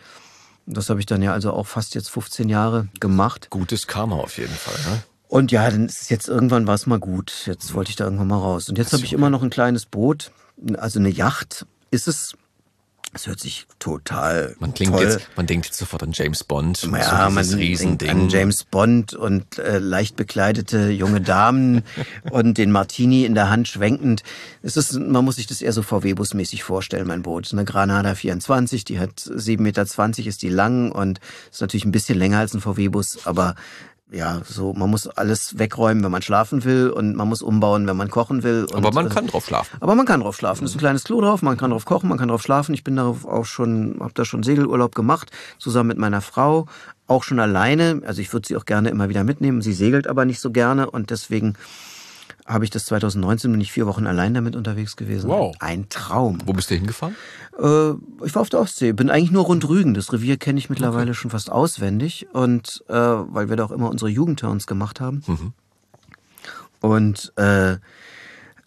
Das habe ich dann ja also auch fast jetzt 15 Jahre gemacht. Gutes Karma auf jeden Fall. Ne? Und ja, dann ist es jetzt irgendwann war es mal gut. Jetzt wollte ich da irgendwann mal raus. Und jetzt habe ich immer noch ein kleines Boot, also eine Yacht. Ist es es hört sich total man klingt toll. Jetzt, man denkt jetzt sofort an James Bond. Ja, so man Riesending. denkt an James Bond und äh, leicht bekleidete junge Damen und den Martini in der Hand schwenkend. Es ist, man muss sich das eher so VW-Bus-mäßig vorstellen, mein Boot. Eine Granada 24, die hat 7,20 Meter, ist die lang und ist natürlich ein bisschen länger als ein VW-Bus, aber ja, so, man muss alles wegräumen, wenn man schlafen will und man muss umbauen, wenn man kochen will. Und, aber man äh, kann drauf schlafen. Aber man kann drauf schlafen. Es ist ein kleines Klo drauf, man kann drauf kochen, man kann drauf schlafen. Ich bin darauf auch schon, habe da schon Segelurlaub gemacht, zusammen mit meiner Frau, auch schon alleine. Also ich würde sie auch gerne immer wieder mitnehmen. Sie segelt aber nicht so gerne und deswegen habe ich das 2019, bin ich vier Wochen allein damit unterwegs gewesen. Wow. Ein Traum. Wo bist du hingefahren? Äh, ich war auf der Ostsee, bin eigentlich nur rund Rügen. Das Revier kenne ich mittlerweile okay. schon fast auswendig. Und äh, weil wir da auch immer unsere Jugendturns gemacht haben. Mhm. Und äh,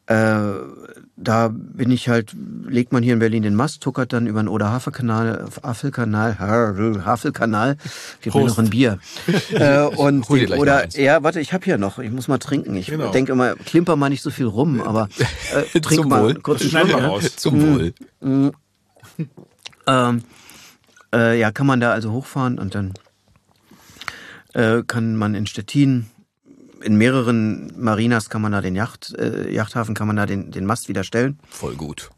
äh, da bin ich halt, legt man hier in Berlin den Mast, tuckert dann über den Oder-Havel-Kanal, Havelkanal, Havelkanal, wir wollen noch ein Bier. äh, und den, oder, ja, warte, ich habe hier noch, ich muss mal trinken. Ich genau. denke immer, klimper mal nicht so viel rum, aber äh, trink mal Wohl. kurz. Ja? Zum mm, Wohl. Mm, ähm, äh, ja, kann man da also hochfahren und dann äh, kann man in Stettin in mehreren Marinas kann man da den Yacht, äh, Yachthafen kann man da den, den Mast wieder stellen. Voll gut.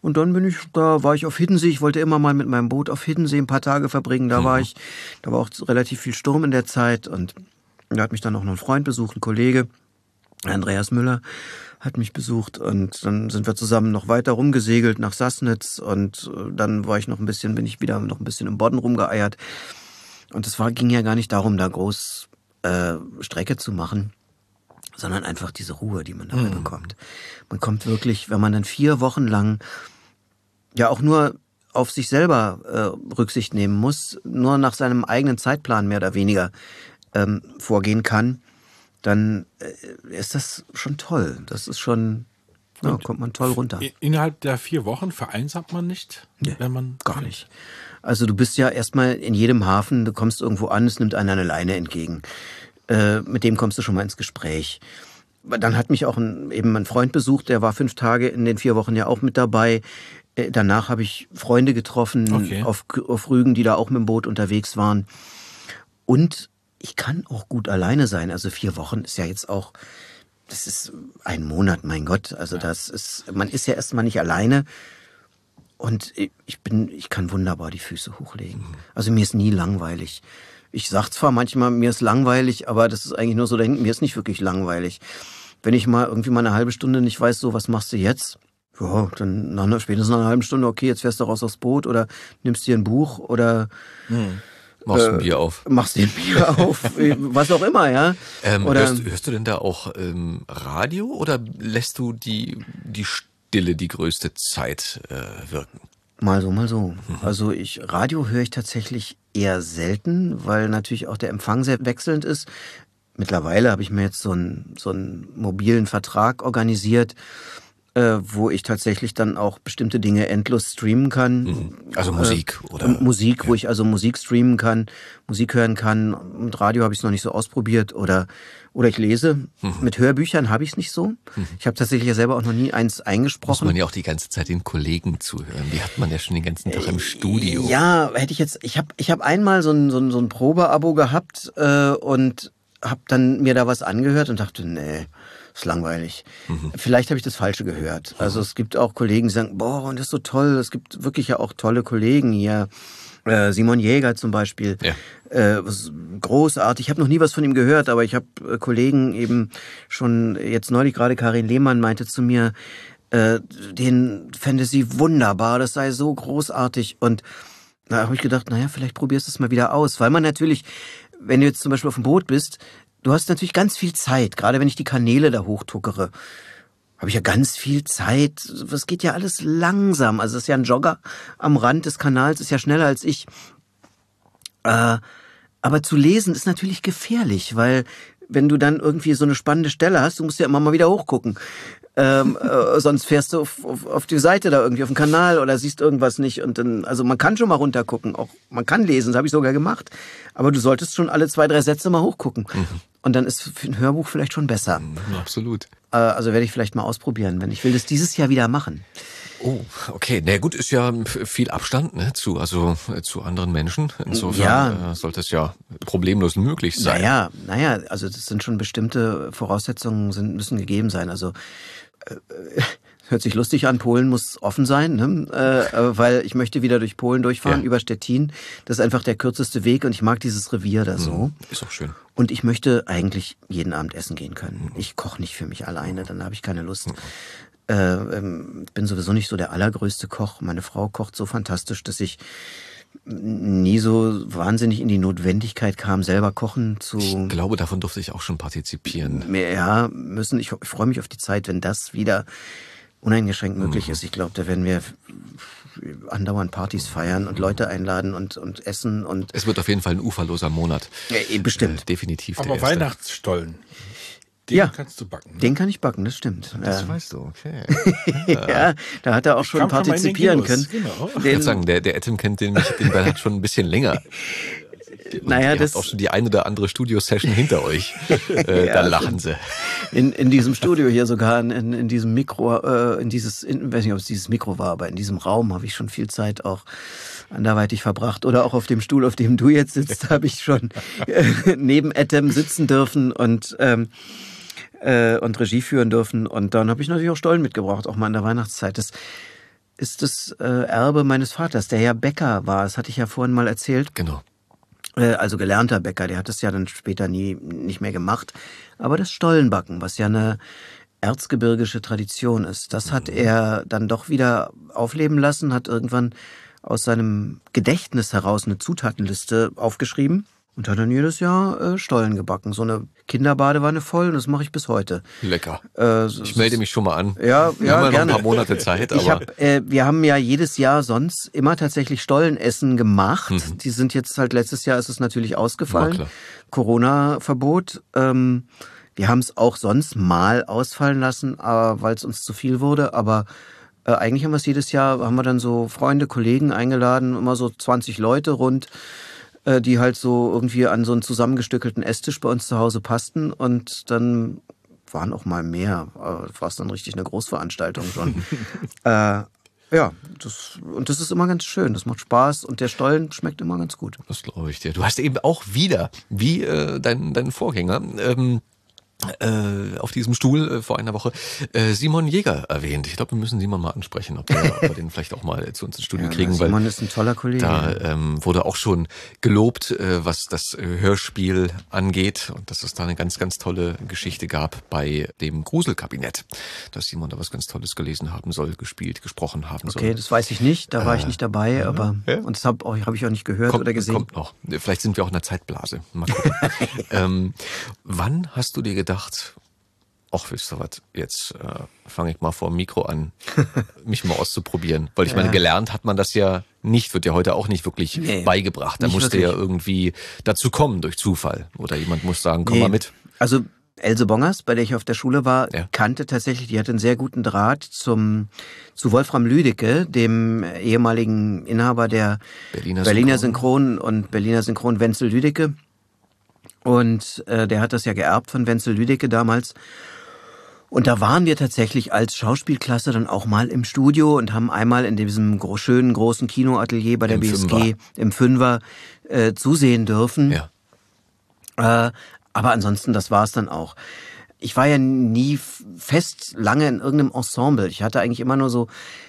Und dann bin ich, da war ich auf Hiddensee. Ich wollte immer mal mit meinem Boot auf Hiddensee ein paar Tage verbringen. Da mhm. war ich, da war auch relativ viel Sturm in der Zeit und da hat mich dann auch noch ein Freund besucht, ein Kollege, Andreas Müller hat mich besucht und dann sind wir zusammen noch weiter rumgesegelt nach Sassnitz und äh, dann war ich noch ein bisschen, bin ich wieder noch ein bisschen im Bodden rumgeeiert. Und es war, ging ja gar nicht darum, da groß äh, Strecke zu machen, sondern einfach diese Ruhe, die man dabei mhm. bekommt. Man kommt wirklich, wenn man dann vier Wochen lang ja auch nur auf sich selber äh, Rücksicht nehmen muss, nur nach seinem eigenen Zeitplan mehr oder weniger ähm, vorgehen kann, dann äh, ist das schon toll. Das ist schon, ja, kommt man toll runter. Innerhalb der vier Wochen vereinsamt man nicht, nee, wenn man gar nicht. Also du bist ja erstmal in jedem Hafen, du kommst irgendwo an, es nimmt einer eine Leine entgegen. Äh, mit dem kommst du schon mal ins Gespräch. Dann hat mich auch ein, eben ein Freund besucht, der war fünf Tage in den vier Wochen ja auch mit dabei. Äh, danach habe ich Freunde getroffen okay. auf, auf Rügen, die da auch mit dem Boot unterwegs waren. Und ich kann auch gut alleine sein. Also vier Wochen ist ja jetzt auch, das ist ein Monat, mein Gott. Also das ist, man ist ja erstmal nicht alleine. Und ich bin, ich kann wunderbar die Füße hochlegen. Mhm. Also mir ist nie langweilig. Ich sag zwar manchmal, mir ist langweilig, aber das ist eigentlich nur so, mir ist nicht wirklich langweilig. Wenn ich mal irgendwie mal eine halbe Stunde nicht weiß, so, was machst du jetzt? Ja, dann nach einer, spätestens nach einer halben Stunde, okay, jetzt fährst du raus aufs Boot oder nimmst dir ein Buch oder hm. Machst ein Bier auf. Machst ein Bier auf, was auch immer, ja. Ähm, oder, hörst, hörst, du denn da auch ähm, Radio oder lässt du die, die Stille die größte Zeit äh, wirken? Mal so, mal so. Mhm. Also ich Radio höre ich tatsächlich eher selten, weil natürlich auch der Empfang sehr wechselnd ist. Mittlerweile habe ich mir jetzt so einen, so einen mobilen Vertrag organisiert äh, wo ich tatsächlich dann auch bestimmte Dinge endlos streamen kann. Mhm. Also Musik äh, oder? Musik, ja. wo ich also Musik streamen kann, Musik hören kann. Mit Radio habe ich es noch nicht so ausprobiert oder oder ich lese. Mhm. Mit Hörbüchern habe ich es nicht so. Mhm. Ich habe tatsächlich ja selber auch noch nie eins eingesprochen. Muss man ja auch die ganze Zeit den Kollegen zuhören. Die hat man ja schon den ganzen Tag im Studio. Ja, hätte ich jetzt. Ich habe ich hab einmal so ein, so ein, so ein Probeabo gehabt äh, und habe dann mir da was angehört und dachte, nee ist langweilig. Mhm. Vielleicht habe ich das Falsche gehört. Also es gibt auch Kollegen, die sagen, boah, und das ist so toll. Es gibt wirklich ja auch tolle Kollegen hier. Äh, Simon Jäger zum Beispiel, ja. äh, großartig. Ich habe noch nie was von ihm gehört, aber ich habe äh, Kollegen eben schon jetzt neulich gerade Karin Lehmann meinte zu mir, den fände sie wunderbar, das sei so großartig und da habe ich gedacht, naja, vielleicht probierst du es mal wieder aus, weil man natürlich, wenn du jetzt zum Beispiel auf dem Boot bist, du hast natürlich ganz viel Zeit, gerade wenn ich die Kanäle da hochtuckere. Habe ich ja ganz viel Zeit. Es geht ja alles langsam. Also es ist ja ein Jogger am Rand des Kanals, ist ja schneller als ich. Äh, aber zu lesen ist natürlich gefährlich, weil wenn du dann irgendwie so eine spannende Stelle hast, du musst ja immer mal wieder hochgucken. Ähm, äh, sonst fährst du auf, auf, auf die Seite da irgendwie auf dem Kanal oder siehst irgendwas nicht und dann, also man kann schon mal runtergucken, auch man kann lesen, das habe ich sogar gemacht, aber du solltest schon alle zwei, drei Sätze mal hochgucken. Mhm. Und dann ist für ein Hörbuch vielleicht schon besser. Mhm, absolut. Äh, also werde ich vielleicht mal ausprobieren, wenn ich will das dieses Jahr wieder machen. Oh, okay. Na gut, ist ja viel Abstand ne, zu, also äh, zu anderen Menschen. Insofern ja. äh, sollte es ja problemlos möglich sein. Naja, naja, also das sind schon bestimmte Voraussetzungen sind, müssen gegeben sein. Also hört sich lustig an, Polen muss offen sein, ne? äh, äh weil ich möchte wieder durch Polen durchfahren, ja. über Stettin. Das ist einfach der kürzeste Weg und ich mag dieses Revier da so. Mhm. Ist auch schön. Und ich möchte eigentlich jeden Abend essen gehen können. Mhm. Ich koche nicht für mich alleine, dann habe ich keine Lust. Mhm. Äh, ähm, bin sowieso nicht so der allergrößte Koch. Meine Frau kocht so fantastisch, dass ich nie so wahnsinnig in die Notwendigkeit kam, selber kochen zu. Ich glaube, davon durfte ich auch schon partizipieren. Ja, müssen. Ich, ich freue mich auf die Zeit, wenn das wieder uneingeschränkt möglich mhm. ist. Ich glaube, da werden wir andauernd Partys feiern und Leute einladen und, und essen und. Es wird auf jeden Fall ein uferloser Monat. Ja, bestimmt. Äh, definitiv. Aber Weihnachtsstollen. Den ja, kannst du backen. Ne? Den kann ich backen, das stimmt. Das ja. weißt du, okay. ja, da hat er auch schon partizipieren können. Genau. Den, ich würde sagen, der, der Etten kennt den, den Ball schon ein bisschen länger. naja, das auch schon die eine oder andere Studio-Session hinter euch. Äh, ja, da lachen sie. In, in diesem Studio hier sogar, in, in diesem Mikro, äh, in dieses, in, weiß nicht, ob es dieses Mikro war, aber in diesem Raum habe ich schon viel Zeit auch anderweitig verbracht. Oder auch auf dem Stuhl, auf dem du jetzt sitzt, habe ich schon äh, neben Etem sitzen dürfen und ähm, äh, und Regie führen dürfen. Und dann habe ich natürlich auch Stollen mitgebracht, auch mal in der Weihnachtszeit. Das ist das äh, Erbe meines Vaters, der ja Bäcker war. Das hatte ich ja vorhin mal erzählt. Genau. Äh, also gelernter Bäcker, der hat es ja dann später nie nicht mehr gemacht. Aber das Stollenbacken, was ja eine erzgebirgische Tradition ist, das hat mhm. er dann doch wieder aufleben lassen, hat irgendwann aus seinem Gedächtnis heraus eine Zutatenliste aufgeschrieben Und hat dann jedes Jahr äh, Stollen gebacken. So eine Kinderbadewanne voll und das mache ich bis heute. Lecker. Äh, Ich melde mich schon mal an. Ja, Wir ja, haben ja noch gerne. ein paar Monate Zeit, aber hab, äh, wir haben ja jedes Jahr sonst immer tatsächlich Stollenessen gemacht. Mhm. Die sind jetzt halt letztes Jahr ist es natürlich ausgefallen. Corona-Verbot. Ähm, wir haben es auch sonst mal ausfallen lassen, weil es uns zu viel wurde. Aber äh, eigentlich haben wir es jedes Jahr, haben wir dann so Freunde, Kollegen eingeladen, immer so 20 Leute rund, äh, die halt so irgendwie an so einen zusammengestückelten Esstisch bei uns zu Hause passten. Und dann waren auch mal mehr. Äh, War es dann richtig eine Großveranstaltung schon. äh, ja, das, und das ist immer ganz schön. Das macht Spaß und der Stollen schmeckt immer ganz gut. das glaube ich dir. Du hast eben auch wieder, wie äh, dein, dein Vorgänger, ähm, äh, auf diesem Stuhl äh, vor einer Woche äh, Simon Jäger erwähnt. Ich glaube, wir müssen Simon mal ansprechen, ob, der, ob wir den vielleicht auch mal zu uns ins Studio kriegen, weil Simon ist ein toller Kollege. Da ähm, wurde auch schon gelobt, äh, was das äh, Hörspiel angeht und dass es da eine ganz, ganz tolle Geschichte gab bei dem Gruselkabinett, dass Simon da was ganz Tolles gelesen haben soll, gespielt, gesprochen haben soll. okay, das weiß ich nicht. Da war ich nicht dabei, aber ja. und das habe hab ich auch nicht gehört kommt, oder gesehen. kommt noch. Vielleicht sind wir auch in einer Zeitblase. Mal gucken. ähm, wann hast du dir gedacht, ach, wisst ihr was, jetzt äh, fange ich mal vor dem Mikro an, mich mal auszuprobieren. Weil ich meine, gelernt hat man das ja nicht, wird ja heute auch nicht wirklich Nee, beigebracht. Da musste ja irgendwie dazu kommen durch Zufall. Oder jemand muss sagen, komm Nee. mal mit. Also Else Bongers, bei der ich auf der Schule war, Ja. kannte tatsächlich, die hatte einen sehr guten Draht zum zu Wolfram Lüdecke, dem ehemaligen Inhaber der Berliner Berliner Synchron. Synchron und Berliner Synchron Wenzel Lüdecke. Und äh, der hat das ja geerbt von Wenzel Lüdecke damals. Und da waren wir tatsächlich als Schauspielklasse dann auch mal im Studio und haben einmal in diesem gro schönen großen Kinoatelier bei der Im BSG Fünfer. im Fünfer äh, zusehen dürfen. Ja. Äh, aber ansonsten, das war es dann auch. Ich war ja nie fest lange in irgendeinem Ensemble. Ich hatte eigentlich immer nur so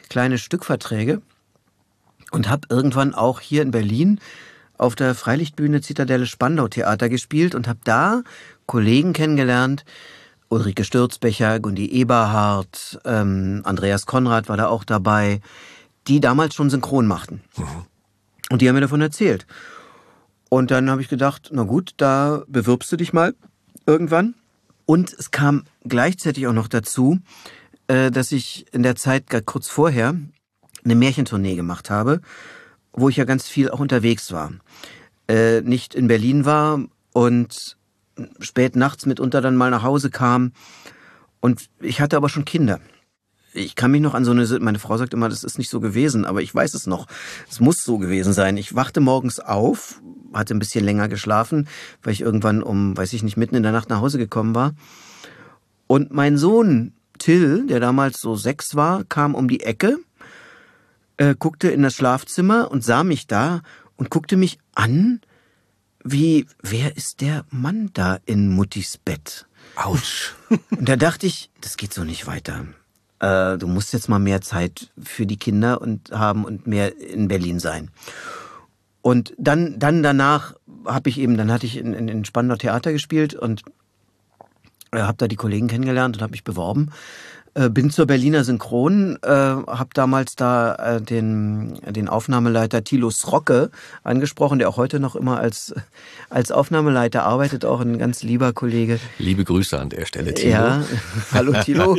kleine Stückverträge und habe irgendwann auch hier in Berlin auf der Freilichtbühne Zitadelle Spandau Theater gespielt und habe da Kollegen kennengelernt. Ulrike Stürzbecher, Gundi Eberhardt, ähm, Andreas Konrad war da auch dabei, die damals schon synchron machten. Und die haben mir davon erzählt. Und dann habe ich gedacht, na gut, da bewirbst du dich mal irgendwann. Und es kam gleichzeitig auch noch dazu, äh, dass ich in der Zeit kurz vorher eine Märchentournee gemacht habe, wo ich ja ganz viel auch unterwegs war. Äh, nicht in Berlin war und spät nachts mitunter dann mal nach Hause kam. Und ich hatte aber schon Kinder. Ich kann mich noch an so eine, meine Frau sagt immer, das ist nicht so gewesen, aber ich weiß es noch. Es muss so gewesen sein. Ich wachte morgens auf, hatte ein bisschen länger geschlafen, weil ich irgendwann um, weiß ich nicht, mitten in der Nacht nach Hause gekommen war. Und mein Sohn Till, der damals so sechs war, kam um die Ecke, äh, guckte in das Schlafzimmer und sah mich da und guckte mich an, wie, wer ist der Mann da in Muttis Bett? Autsch. Und da dachte ich, das geht so nicht weiter. Äh, du musst jetzt mal mehr Zeit für die Kinder und haben und mehr in Berlin sein. Und dann, dann danach habe ich eben, dann hatte ich in, in, in Spandau Theater gespielt und äh, habe da die Kollegen kennengelernt und habe mich beworben. Äh, bin zur Berliner Synchron, äh, habe damals da äh, den, den Aufnahmeleiter Thilo Srocke angesprochen, der auch heute noch immer als, als Aufnahmeleiter arbeitet, auch ein ganz lieber Kollege. Liebe Grüße an der Stelle, Timo. Ja, hallo Tilo.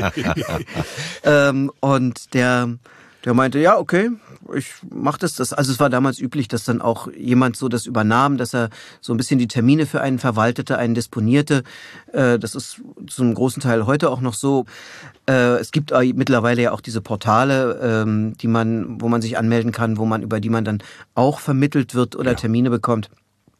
ähm, und der, der meinte, ja, okay, ich mach das, das. Also es war damals üblich, dass dann auch jemand so das übernahm, dass er so ein bisschen die Termine für einen verwaltete, einen disponierte. Äh, das ist zum großen Teil heute auch noch so. Äh, es gibt mittlerweile ja auch diese Portale, ähm, die man, wo man sich anmelden kann, wo man über die man dann auch vermittelt wird oder Termine bekommt.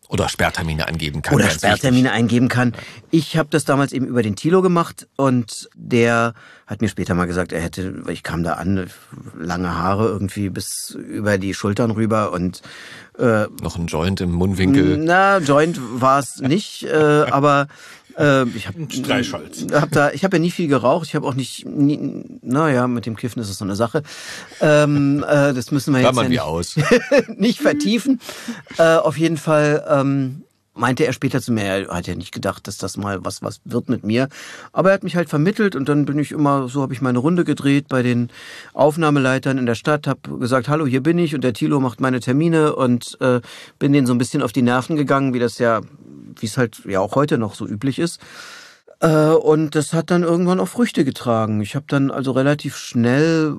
Oder Sperrtermine angeben kann. Oder Sperrtermine eingeben kann. Ich habe das damals eben über den Tilo gemacht und der hat mir später mal gesagt, er hätte, weil ich kam da an, lange Haare irgendwie bis über die Schultern rüber und äh. Noch ein Joint im Mundwinkel. na, Joint war es nicht, äh, aber äh, ich habe Streichholz. hab da, ich habe ja nie viel geraucht. Ich habe auch nicht, nie, naja, mit dem Kiffen ist es so eine Sache. Ähm, äh, das müssen wir jetzt ja nicht, aus. nicht vertiefen. Äh, auf jeden Fall ähm, meinte er später zu mir, er hat ja nicht gedacht, dass das mal was was wird mit mir, aber er hat mich halt vermittelt und dann bin ich immer so habe ich meine Runde gedreht bei den Aufnahmeleitern in der Stadt, habe gesagt, hallo, hier bin ich und der Tilo macht meine Termine und äh, bin denen so ein bisschen auf die Nerven gegangen, wie das ja wie es halt ja auch heute noch so üblich ist. Äh, und das hat dann irgendwann auch Früchte getragen. Ich habe dann also relativ schnell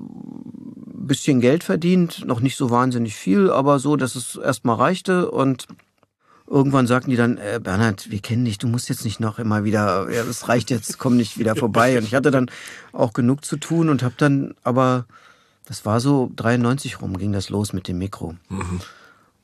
bisschen Geld verdient, noch nicht so wahnsinnig viel, aber so, dass es erstmal reichte und irgendwann sagten die dann, äh, Bernhard, wir kennen dich, du musst jetzt nicht noch immer wieder, ja, es reicht jetzt, komm nicht wieder vorbei. Und ich hatte dann auch genug zu tun und habe dann, aber das war so 93 rum, ging das los mit dem Mikro. Mhm.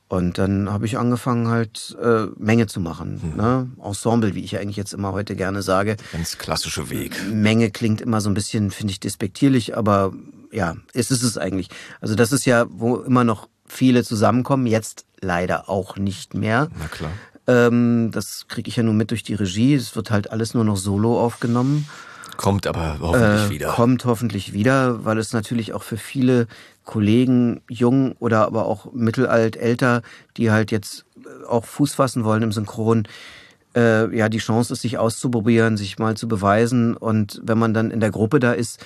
Und dann habe ich angefangen halt äh, Menge zu machen. Mhm. Ne? Ensemble, wie ich eigentlich jetzt immer heute gerne sage. Ganz klassische Weg. Menge klingt immer so ein bisschen, finde ich, despektierlich, aber ja, ist es es eigentlich. Also das ist ja, wo immer noch viele zusammenkommen, jetzt leider auch nicht mehr. Na klar. Ähm, das kriege ich ja nur mit durch die Regie. Es wird halt alles nur noch solo aufgenommen. Kommt aber hoffentlich äh, wieder. Kommt hoffentlich wieder, weil es natürlich auch für viele Kollegen, jung oder aber auch mittelalt, älter, die halt jetzt auch Fuß fassen wollen im Synchron, äh, ja, die Chance ist, sich auszuprobieren, sich mal zu beweisen. Und wenn man dann in der Gruppe da ist,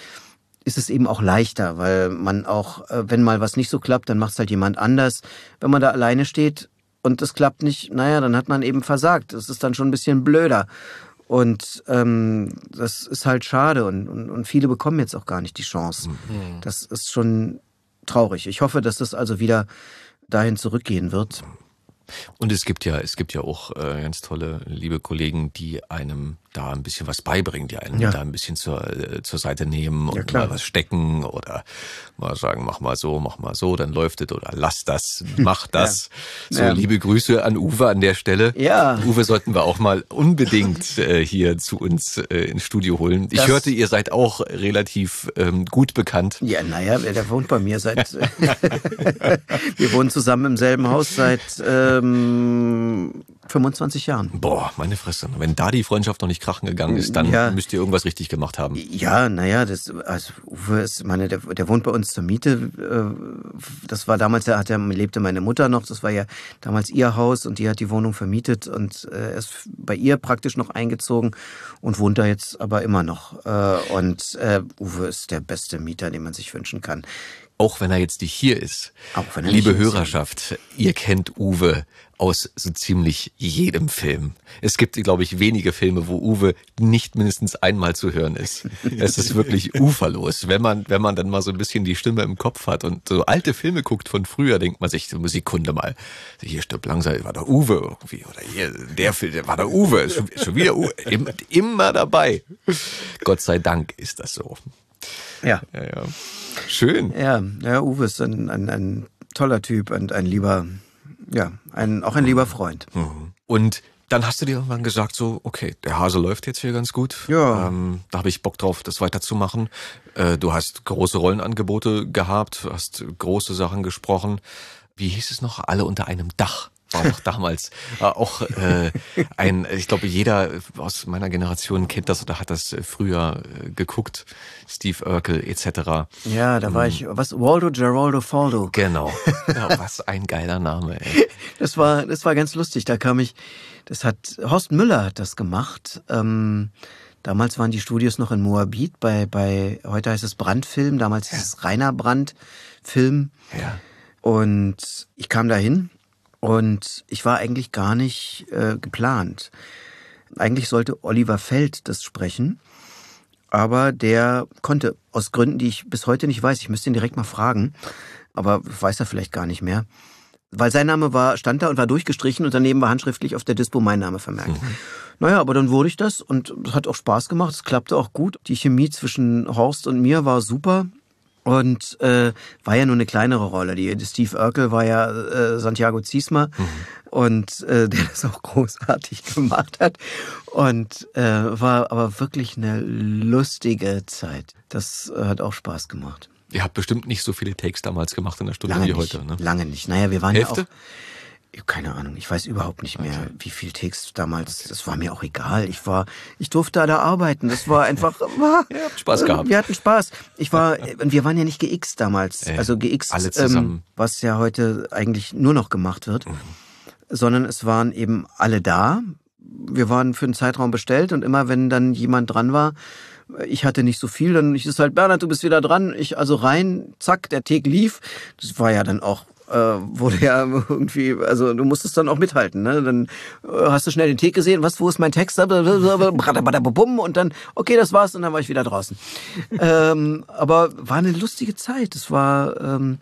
ist es eben auch leichter, weil man auch, äh, wenn mal was nicht so klappt, dann macht es halt jemand anders. Wenn man da alleine steht und es klappt nicht, naja, dann hat man eben versagt. Das ist dann schon ein bisschen blöder. Und ähm, das ist halt schade und, und, und viele bekommen jetzt auch gar nicht die Chance. Mhm. Das ist schon traurig. Ich hoffe, dass das also wieder dahin zurückgehen wird. Und es gibt ja, es gibt ja auch äh, ganz tolle, liebe Kollegen, die einem da ein bisschen was beibringen, die einen ja. da ein bisschen zur, äh, zur Seite nehmen und ja, mal was stecken oder mal sagen, mach mal so, mach mal so, dann läuft es oder lass das, mach das. Ja. So, ja. liebe Grüße an Uwe an der Stelle. Ja. Uwe sollten wir auch mal unbedingt äh, hier zu uns äh, ins Studio holen. Ich das hörte, ihr seid auch relativ ähm, gut bekannt. Ja, naja, der wohnt bei mir seit, wir wohnen zusammen im selben Haus seit ähm, 25 Jahren. Boah, meine Fresse. Wenn da die Freundschaft noch nicht krachen gegangen ist, dann ja. müsst ihr irgendwas richtig gemacht haben. Ja, naja, das, also Uwe ist, meine, der, der wohnt bei uns zur Miete. Äh, das war damals, da hat er, lebte meine Mutter noch, das war ja damals ihr Haus und die hat die Wohnung vermietet und äh, er ist bei ihr praktisch noch eingezogen und wohnt da jetzt aber immer noch. Äh, und Uwe ist der beste Mieter, den man sich wünschen kann auch wenn er jetzt nicht hier ist. Auch wenn er Liebe Hörerschaft, ist. ihr kennt Uwe aus so ziemlich jedem Film. Es gibt, glaube ich, wenige Filme, wo Uwe nicht mindestens einmal zu hören ist. Es ist wirklich uferlos. Wenn man, wenn man dann mal so ein bisschen die Stimme im Kopf hat und so alte Filme guckt von früher, denkt man sich so Sekunde mal, hier stirbt langsam, war der Uwe irgendwie, oder hier, der Film, der war der Uwe, schon, schon wieder Uwe, immer, immer dabei. Gott sei Dank ist das so. Ja. ja, ja. Schön. Ja, ja Uwe ist ein, ein, ein toller Typ und ein lieber, ja, ein, auch ein lieber Freund. Mhm. Und dann hast du dir irgendwann gesagt, so, okay, der Hase läuft jetzt hier ganz gut. Ja. Ähm, da habe ich Bock drauf, das weiterzumachen. Äh, du hast große Rollenangebote gehabt, hast große Sachen gesprochen. Wie hieß es noch? Alle unter einem Dach war doch damals äh, auch äh, ein, ich glaube, jeder aus meiner Generation kennt das oder hat das äh, früher äh, geguckt. Steve Urkel etc. Ja, da war ähm, ich, was, Waldo Geraldo Faldo. Genau. Ja, was ein geiler Name, ey. Das war, das war ganz lustig. Da kam ich, das hat, Horst Müller hat das gemacht. Ähm, damals waren die Studios noch in Moabit bei, bei, heute heißt es Brandfilm, damals ja. hieß es Rainer Brand Film. Ja. Und ich kam dahin und ich war eigentlich gar nicht äh, geplant. Eigentlich sollte Oliver Feld das sprechen, aber der konnte aus Gründen, die ich bis heute nicht weiß, ich müsste ihn direkt mal fragen, aber weiß er vielleicht gar nicht mehr. Weil sein Name war, stand da und war durchgestrichen und daneben war handschriftlich auf der Dispo mein Name vermerkt. Mhm. Naja, aber dann wurde ich das und es hat auch Spaß gemacht, es klappte auch gut. Die Chemie zwischen Horst und mir war super. Und äh, war ja nur eine kleinere Rolle. Die, die Steve Urkel war ja äh, Santiago Ziesmer mhm. und äh, der das auch großartig gemacht hat. Und äh, war aber wirklich eine lustige Zeit. Das hat auch Spaß gemacht. Ihr habt bestimmt nicht so viele Takes damals gemacht in der Stunde Lange wie nicht. heute, ne? Lange nicht. Naja, wir waren Hälfte? ja auch keine Ahnung, ich weiß überhaupt nicht mehr, okay. wie viel Text damals. Okay. Das war mir auch egal. Ich war, ich durfte da arbeiten. Das war einfach. War, habt Spaß gehabt. Wir hatten Spaß. Ich war, wir waren ja nicht GX damals. Äh, also GX, alle zusammen. Ähm, was ja heute eigentlich nur noch gemacht wird. Mhm. sondern es waren eben alle da. Wir waren für einen Zeitraum bestellt und immer wenn dann jemand dran war, ich hatte nicht so viel, dann ich ist halt Bernhard, du bist wieder dran. Ich also rein, zack, der Teg lief. Das war ja dann auch äh, wurde ja irgendwie, also du musstest dann auch mithalten, ne? Dann äh, hast du schnell den Teg gesehen, was, wo ist mein Text? Und dann, okay, das war's und dann war ich wieder draußen. ähm, aber war eine lustige Zeit. Es war ähm,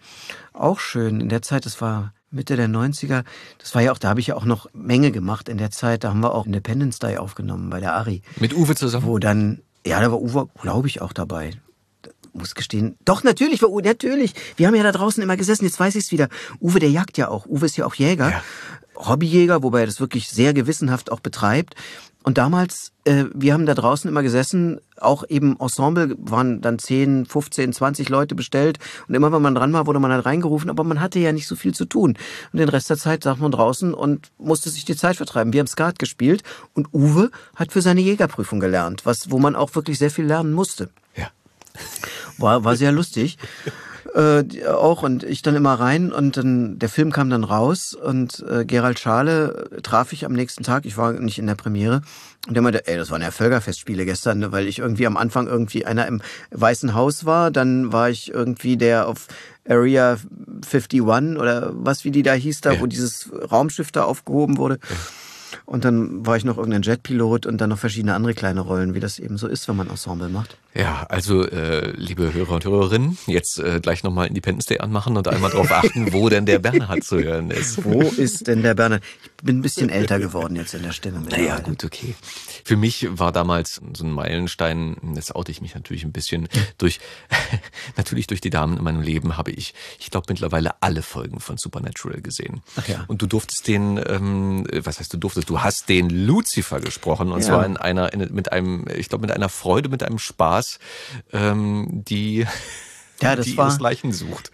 auch schön. In der Zeit, das war Mitte der 90er, das war ja auch, da habe ich ja auch noch Menge gemacht in der Zeit. Da haben wir auch Independence Day aufgenommen bei der Ari. Mit Uwe zusammen? Wo dann, ja, da war Uwe, glaube ich, auch dabei muss gestehen, doch natürlich war Uwe, natürlich. Wir haben ja da draußen immer gesessen, jetzt weiß ich es wieder. Uwe, der jagt ja auch. Uwe ist ja auch Jäger. Ja. Hobbyjäger, wobei er das wirklich sehr gewissenhaft auch betreibt. Und damals, äh, wir haben da draußen immer gesessen, auch eben Ensemble, waren dann 10, 15, 20 Leute bestellt. Und immer wenn man dran war, wurde man halt reingerufen, aber man hatte ja nicht so viel zu tun. Und den Rest der Zeit saß man draußen und musste sich die Zeit vertreiben. Wir haben Skat gespielt und Uwe hat für seine Jägerprüfung gelernt, was, wo man auch wirklich sehr viel lernen musste. Ja. War, war sehr lustig. Äh, auch und ich dann immer rein und dann der Film kam dann raus und äh, Gerald Schale traf ich am nächsten Tag. Ich war nicht in der Premiere und der meinte, ey, das waren ja Völkerfestspiele gestern, ne, weil ich irgendwie am Anfang irgendwie einer im Weißen Haus war, dann war ich irgendwie der auf Area 51 oder was wie die da hieß da, ja. wo dieses Raumschiff da aufgehoben wurde. Ja. Und dann war ich noch irgendein Jetpilot und dann noch verschiedene andere kleine Rollen, wie das eben so ist, wenn man Ensemble macht. Ja, also äh, liebe Hörer und Hörerinnen, jetzt äh, gleich nochmal Independence Day anmachen und einmal darauf achten, wo denn der Bernhard zu hören ist. Wo ist denn der Bernhard? Ich bin ein bisschen älter geworden jetzt in der Stimme. Naja, gut, okay. Für mich war damals so ein Meilenstein, jetzt oute ich mich natürlich ein bisschen, durch natürlich durch die Damen in meinem Leben habe ich, ich glaube mittlerweile alle Folgen von Supernatural gesehen. Ach ja. Und du durftest den, ähm, was heißt du durftest, du hast den Lucifer gesprochen und ja. zwar in einer, in, mit einem, ich glaube mit einer Freude, mit einem Spaß, ähm, die ja, das die war, Leichen sucht.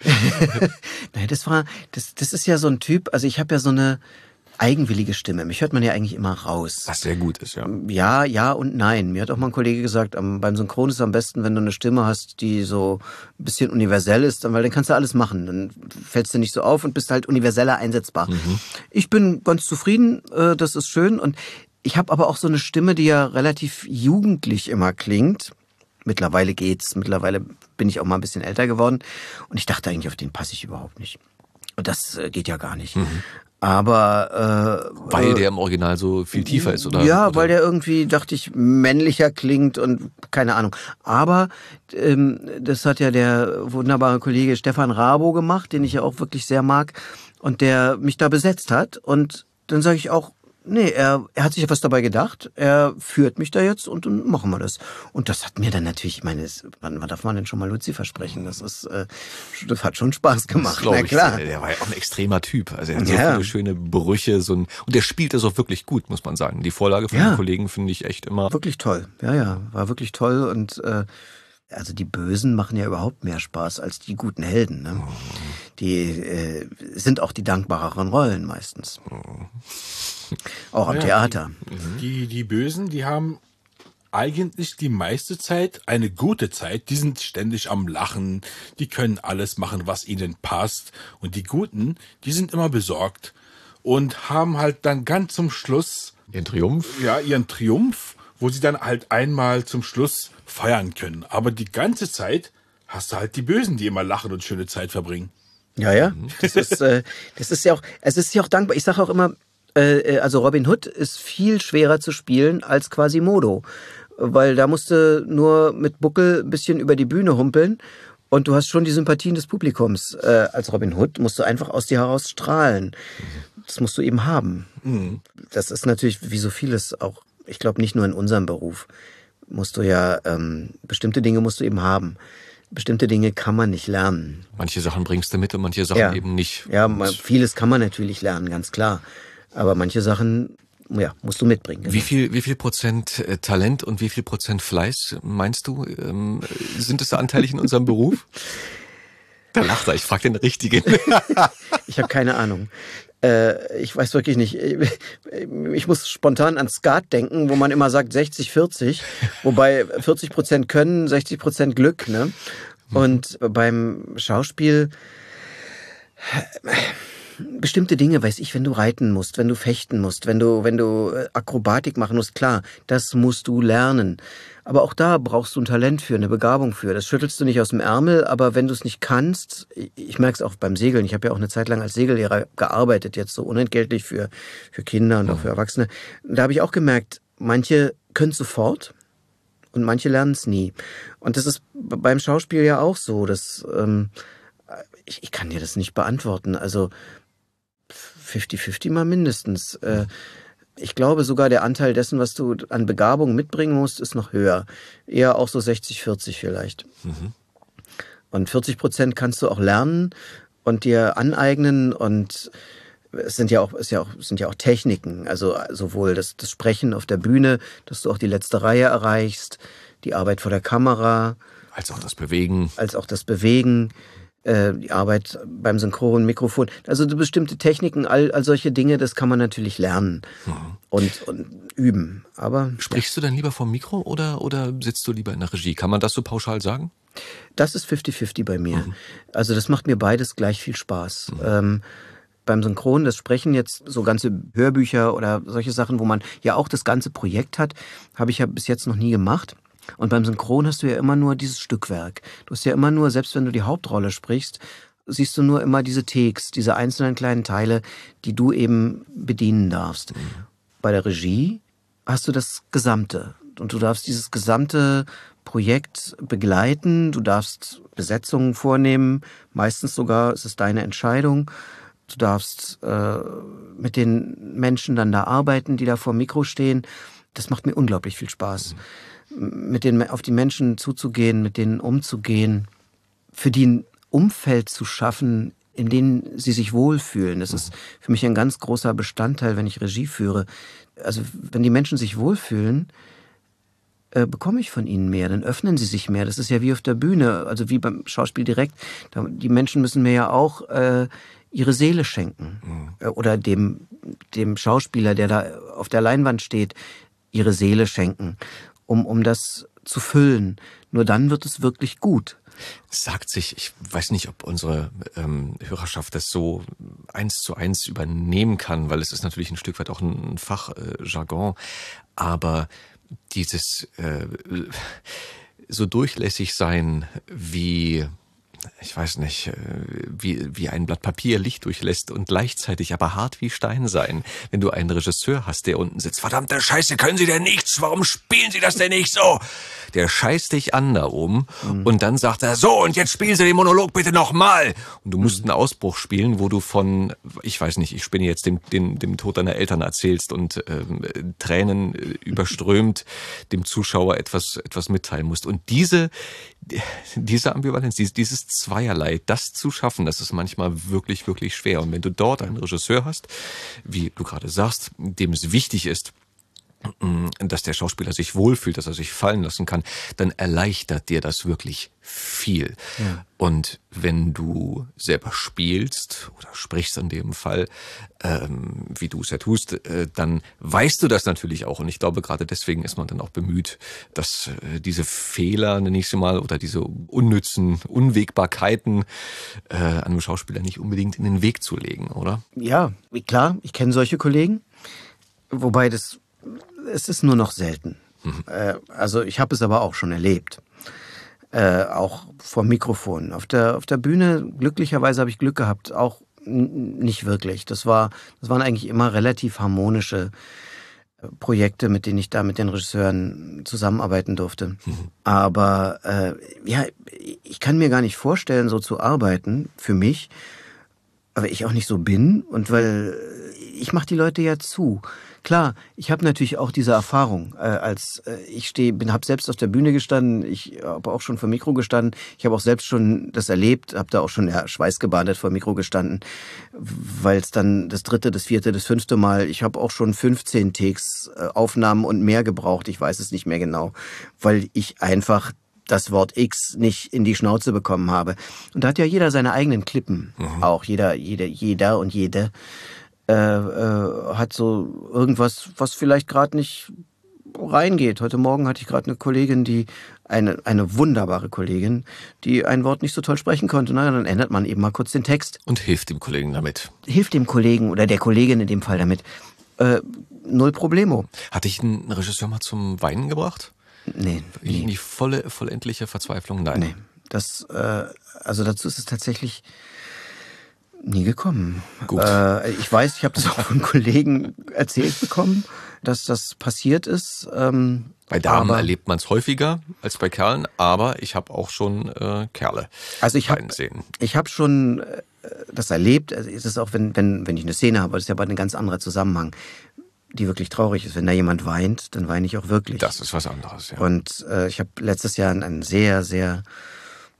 naja, das war, das, das ist ja so ein Typ, also ich habe ja so eine, eigenwillige Stimme. Mich hört man ja eigentlich immer raus. Was sehr gut ist, ja. Ja, ja und nein. Mir hat auch mal ein Kollege gesagt, beim Synchron ist es am besten, wenn du eine Stimme hast, die so ein bisschen universell ist, weil dann kannst du alles machen. Dann fällst du nicht so auf und bist halt universeller einsetzbar. Mhm. Ich bin ganz zufrieden, äh, das ist schön. Und ich habe aber auch so eine Stimme, die ja relativ jugendlich immer klingt. Mittlerweile geht's. Mittlerweile bin ich auch mal ein bisschen älter geworden. Und ich dachte eigentlich, auf den passe ich überhaupt nicht. Und das äh, geht ja gar nicht. Mhm. Aber äh, weil der im Original so viel tiefer ist, oder? Ja, oder? weil der irgendwie, dachte ich, männlicher klingt und keine Ahnung. Aber ähm, das hat ja der wunderbare Kollege Stefan Rabo gemacht, den ich ja auch wirklich sehr mag und der mich da besetzt hat. Und dann sage ich auch, Nee, er, er hat sich etwas dabei gedacht. Er führt mich da jetzt und dann machen wir das. Und das hat mir dann natürlich, ich meine, wann, wann darf man denn schon mal Luzi versprechen? Das ist, äh, das hat schon Spaß gemacht. Na klar. Ich, der war ja auch ein extremer Typ. Also er hat ja. so viele schöne Brüche, so ein, und der spielt das auch wirklich gut, muss man sagen. Die Vorlage von ja. den Kollegen finde ich echt immer. Wirklich toll. Ja, ja, war wirklich toll und, äh, also die Bösen machen ja überhaupt mehr Spaß als die guten Helden. Ne? Die äh, sind auch die dankbareren Rollen meistens. Auch am ja, Theater. Die, die Bösen, die haben eigentlich die meiste Zeit eine gute Zeit. Die sind ständig am Lachen. Die können alles machen, was ihnen passt. Und die Guten, die sind immer besorgt und haben halt dann ganz zum Schluss ihren Triumph. Ja, ihren Triumph, wo sie dann halt einmal zum Schluss feiern können. Aber die ganze Zeit hast du halt die Bösen, die immer lachen und schöne Zeit verbringen. Ja, ja. Das ist, äh, das ist ja auch, es ist ja auch dankbar. Ich sage auch immer, äh, also Robin Hood ist viel schwerer zu spielen als Quasimodo. Weil da musste nur mit Buckel ein bisschen über die Bühne humpeln und du hast schon die Sympathien des Publikums. Äh, als Robin Hood musst du einfach aus dir heraus strahlen. Das musst du eben haben. Mhm. Das ist natürlich wie so vieles auch, ich glaube nicht nur in unserem Beruf, musst du ja, ähm, bestimmte Dinge musst du eben haben. Bestimmte Dinge kann man nicht lernen. Manche Sachen bringst du mit und manche Sachen ja. eben nicht. Ja, vieles kann man natürlich lernen, ganz klar. Aber manche Sachen ja, musst du mitbringen. Genau. Wie viel, wie viel Prozent äh, Talent und wie viel Prozent Fleiß meinst du, ähm, sind es anteilig in unserem Beruf? Da lacht er, ich frage den Richtigen. ich habe keine Ahnung. Äh, ich weiß wirklich nicht. Ich muss spontan an Skat denken, wo man immer sagt 60, 40, wobei 40 Prozent können, 60 Prozent Glück. Ne? Und beim Schauspiel bestimmte Dinge, weiß ich, wenn du reiten musst, wenn du fechten musst, wenn du, wenn du äh, Akrobatik machen musst, klar, das musst du lernen. Aber auch da brauchst du ein Talent für, eine Begabung für. Das schüttelst du nicht aus dem Ärmel, aber wenn du es nicht kannst, ich merke es auch beim Segeln, ich habe ja auch eine Zeit lang als Segellehrer gearbeitet, jetzt so unentgeltlich für, für Kinder und auch für Erwachsene. Da habe ich auch gemerkt, manche können sofort und manche lernen es nie. Und das ist beim Schauspiel ja auch so, dass ähm, ich, ich kann dir das nicht beantworten. Also 50-50 mal mindestens. Äh, ich glaube sogar der Anteil dessen, was du an Begabung mitbringen musst, ist noch höher. Eher auch so 60-40 vielleicht. Mhm. Und 40 Prozent kannst du auch lernen und dir aneignen und es sind ja auch, es ja auch, sind ja auch Techniken, also sowohl das, das Sprechen auf der Bühne, dass du auch die letzte Reihe erreichst, die Arbeit vor der Kamera. Als auch das Bewegen. Als auch das Bewegen äh, die Arbeit beim Synchron, Mikrofon. Also bestimmte Techniken, all, all solche Dinge, das kann man natürlich lernen mhm. und, und üben. Aber sprichst ja. du dann lieber vom Mikro oder oder sitzt du lieber in der Regie? Kann man das so pauschal sagen? Das ist 50-50 bei mir. Mhm. Also das macht mir beides gleich viel Spaß. Mhm. Ähm, beim Synchron, das Sprechen jetzt, so ganze Hörbücher oder solche Sachen, wo man ja auch das ganze Projekt hat, habe ich ja bis jetzt noch nie gemacht. Und beim Synchron hast du ja immer nur dieses Stückwerk. Du hast ja immer nur, selbst wenn du die Hauptrolle sprichst, siehst du nur immer diese Takes, diese einzelnen kleinen Teile, die du eben bedienen darfst. Mhm. Bei der Regie hast du das Gesamte. Und du darfst dieses gesamte Projekt begleiten, du darfst Besetzungen vornehmen, meistens sogar ist es deine Entscheidung. Du darfst äh, mit den Menschen dann da arbeiten, die da vor dem Mikro stehen. Das macht mir unglaublich viel Spaß. Mhm mit den, auf die Menschen zuzugehen, mit denen umzugehen, für die ein Umfeld zu schaffen, in dem sie sich wohlfühlen. Das ist für mich ein ganz großer Bestandteil, wenn ich Regie führe. Also wenn die Menschen sich wohlfühlen, äh, bekomme ich von ihnen mehr, dann öffnen sie sich mehr. Das ist ja wie auf der Bühne, also wie beim Schauspiel direkt. Die Menschen müssen mir ja auch äh, ihre Seele schenken. Mhm. Oder dem, dem Schauspieler, der da auf der Leinwand steht, ihre Seele schenken um, um das zu füllen. Nur dann wird es wirklich gut. Sagt sich, ich weiß nicht, ob unsere ähm, Hörerschaft das so eins zu eins übernehmen kann, weil es ist natürlich ein Stück weit auch ein Fachjargon, äh, aber dieses äh, so durchlässig sein wie ich weiß nicht, äh, wie, wie ein Blatt Papier Licht durchlässt und gleichzeitig aber hart wie Stein sein. Wenn du einen Regisseur hast, der unten sitzt, verdammte Scheiße, können Sie denn nichts? Warum spielen Sie das denn nicht so? Der scheißt dich an da oben mhm. und dann sagt er, so, und jetzt spielen Sie den Monolog bitte nochmal. Und du musst mhm. einen Ausbruch spielen, wo du von, ich weiß nicht, ich spinne jetzt dem, dem, dem Tod deiner Eltern erzählst und ähm, Tränen äh, überströmt dem Zuschauer etwas, etwas mitteilen musst. Und diese, diese Ambivalenz, dieses Zweierlei, das zu schaffen, das ist manchmal wirklich, wirklich schwer. Und wenn du dort einen Regisseur hast, wie du gerade sagst, dem es wichtig ist, dass der Schauspieler sich wohlfühlt, dass er sich fallen lassen kann, dann erleichtert dir das wirklich viel. Ja. Und wenn du selber spielst oder sprichst in dem Fall, ähm, wie du es ja tust, äh, dann weißt du das natürlich auch. Und ich glaube, gerade deswegen ist man dann auch bemüht, dass äh, diese Fehler, nenne ich sie mal, oder diese unnützen Unwägbarkeiten äh, einem Schauspieler nicht unbedingt in den Weg zu legen, oder? Ja, klar, ich kenne solche Kollegen. Wobei das, es ist nur noch selten. Mhm. Äh, also ich habe es aber auch schon erlebt äh, auch vor Mikrofon. Auf der, auf der Bühne, glücklicherweise habe ich Glück gehabt, auch nicht wirklich. Das war, das waren eigentlich immer relativ harmonische äh, Projekte, mit denen ich da mit den Regisseuren zusammenarbeiten durfte. Mhm. Aber äh, ja, ich kann mir gar nicht vorstellen, so zu arbeiten für mich, aber ich auch nicht so bin und weil ich mache die Leute ja zu. Klar, ich habe natürlich auch diese Erfahrung. Äh, als äh, ich stehe, bin, habe selbst auf der Bühne gestanden, ich habe auch schon vor Mikro gestanden. Ich habe auch selbst schon das erlebt, habe da auch schon ja, schweißgebadet vor Mikro gestanden, weil es dann das dritte, das vierte, das fünfte Mal. Ich habe auch schon 15 Takes, äh, Aufnahmen und mehr gebraucht. Ich weiß es nicht mehr genau, weil ich einfach das Wort X nicht in die Schnauze bekommen habe. Und da hat ja jeder seine eigenen Klippen. Mhm. Auch jeder, jeder, jeder und jede äh, äh, hat so irgendwas, was vielleicht gerade nicht reingeht. Heute Morgen hatte ich gerade eine Kollegin, die eine, eine wunderbare Kollegin, die ein Wort nicht so toll sprechen konnte. Na, dann ändert man eben mal kurz den Text. Und hilft dem Kollegen damit. Hilft dem Kollegen oder der Kollegin in dem Fall damit. Äh, null Problemo. Hatte ich einen Regisseur mal zum Weinen gebracht? Nee. In die volle, vollendliche Verzweiflung? Nein. Nee. Das, äh, also dazu ist es tatsächlich nie gekommen. Gut. Äh, ich weiß, ich habe das auch von Kollegen erzählt bekommen, dass das passiert ist. Ähm, Bei Damen aber- erlebt man es häufiger als bei Kerlen, aber ich habe auch schon äh, Kerle Also ich habe ich hab schon äh, das erlebt. Also es ist auch, wenn, wenn, wenn ich eine Szene habe, das ist ja aber ein ganz anderer Zusammenhang, die wirklich traurig ist. Wenn da jemand weint, dann weine ich auch wirklich. Das ist was anderes, ja. Und äh, ich habe letztes Jahr einen sehr, sehr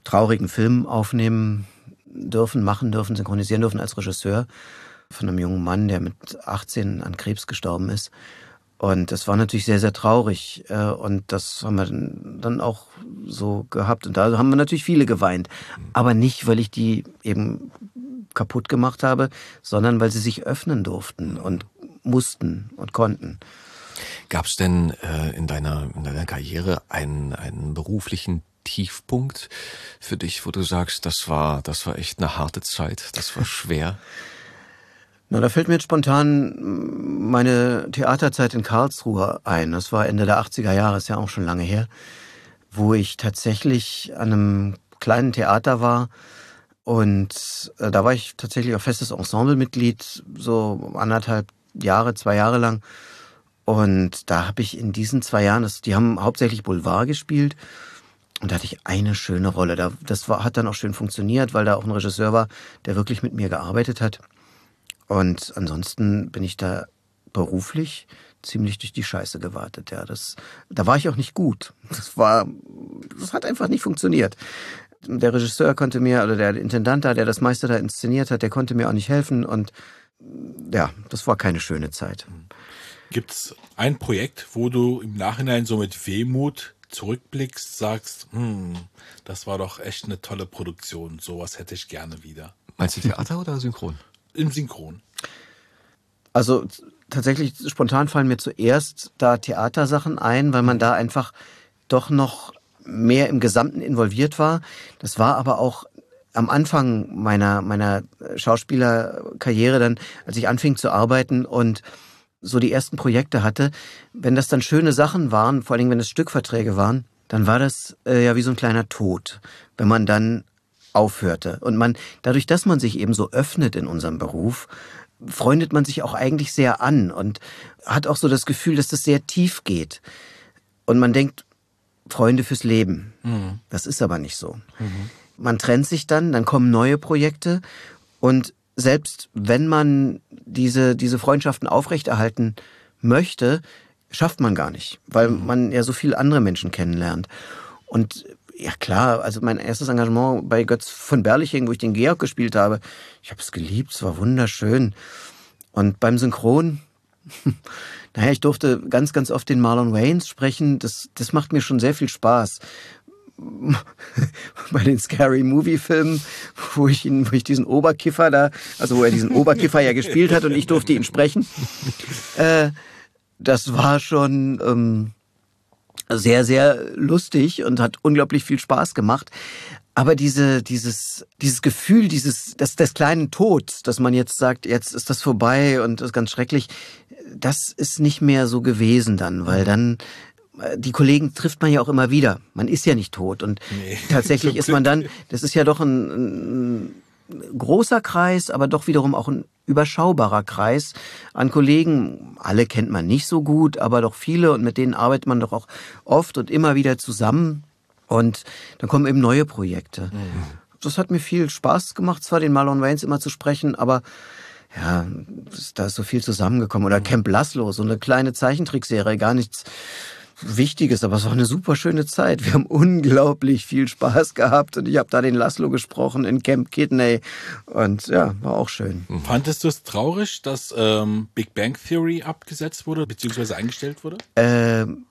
traurigen Film aufnehmen dürfen, machen dürfen, synchronisieren dürfen als Regisseur von einem jungen Mann, der mit 18 an Krebs gestorben ist. Und das war natürlich sehr, sehr traurig. äh, Und das haben wir dann auch so gehabt. Und da haben wir natürlich viele geweint. Aber nicht, weil ich die eben kaputt gemacht habe, sondern weil sie sich öffnen durften und mussten und konnten. Gab es denn äh, in, deiner, in deiner Karriere einen, einen beruflichen Tiefpunkt für dich, wo du sagst, das war, das war echt eine harte Zeit, das war schwer? Na, da fällt mir jetzt spontan mm, meine Theaterzeit in Karlsruhe ein. Das war Ende der 80er Jahre, ist ja auch schon lange her, wo ich tatsächlich an einem kleinen Theater war. Und äh, da war ich tatsächlich auch festes Ensemblemitglied, so anderthalb Jahre, zwei Jahre lang. Und da habe ich in diesen zwei Jahren, das, die haben hauptsächlich Boulevard gespielt. Und da hatte ich eine schöne Rolle. Da, das war, hat dann auch schön funktioniert, weil da auch ein Regisseur war, der wirklich mit mir gearbeitet hat. Und ansonsten bin ich da beruflich ziemlich durch die Scheiße gewartet. Ja, das, da war ich auch nicht gut. Das war, das hat einfach nicht funktioniert. Der Regisseur konnte mir, oder der Intendant da, der das meiste da inszeniert hat, der konnte mir auch nicht helfen. Und ja, das war keine schöne Zeit. Gibt's ein Projekt, wo du im Nachhinein so mit Wehmut zurückblickst, sagst, hm, das war doch echt eine tolle Produktion, sowas hätte ich gerne wieder. Meinst du Theater oder Synchron? Im Synchron. Also tatsächlich spontan fallen mir zuerst da Theatersachen ein, weil man da einfach doch noch mehr im Gesamten involviert war. Das war aber auch am Anfang meiner, meiner Schauspielerkarriere dann, als ich anfing zu arbeiten und so die ersten Projekte hatte, wenn das dann schöne Sachen waren, vor allem wenn es Stückverträge waren, dann war das äh, ja wie so ein kleiner Tod, wenn man dann aufhörte. Und man, dadurch, dass man sich eben so öffnet in unserem Beruf, freundet man sich auch eigentlich sehr an und hat auch so das Gefühl, dass das sehr tief geht. Und man denkt, Freunde fürs Leben. Das ist aber nicht so. Man trennt sich dann, dann kommen neue Projekte und selbst wenn man diese, diese Freundschaften aufrechterhalten möchte, schafft man gar nicht, weil man ja so viele andere Menschen kennenlernt. Und ja klar, also mein erstes Engagement bei Götz von Berliching, wo ich den Georg gespielt habe, ich habe es geliebt, es war wunderschön. Und beim Synchron, naja, ich durfte ganz, ganz oft den Marlon Waynes sprechen. Das, das macht mir schon sehr viel Spaß. Bei den Scary Movie Filmen, wo ich ihn, wo ich diesen Oberkiffer da, also wo er diesen Oberkiffer ja gespielt hat und ich durfte ihn sprechen. Äh, das war schon ähm, sehr, sehr lustig und hat unglaublich viel Spaß gemacht. Aber diese, dieses, dieses Gefühl, dieses, des, des kleinen Tods, dass man jetzt sagt, jetzt ist das vorbei und das ist ganz schrecklich, das ist nicht mehr so gewesen dann, weil dann die Kollegen trifft man ja auch immer wieder. Man ist ja nicht tot und Nee, tatsächlich ist man dann, das ist ja doch ein, ein großer Kreis, aber doch wiederum auch ein überschaubarer Kreis an Kollegen. Alle kennt man nicht so gut, aber doch viele und mit denen arbeitet man doch auch oft und immer wieder zusammen. Und dann kommen eben neue Projekte. Das hat mir viel Spaß gemacht, zwar den Marlon Waynes immer zu sprechen, aber ja, da ist so viel zusammengekommen. Oder Camp Laszlo, so eine kleine Zeichentrickserie, gar nichts Wichtiges, aber es war eine super schöne Zeit. Wir haben unglaublich viel Spaß gehabt und ich habe da den Laszlo gesprochen in Camp Kidney und ja, war auch schön. Fandest du es traurig, dass ähm, Big Bang Theory abgesetzt wurde, beziehungsweise eingestellt wurde? Ähm,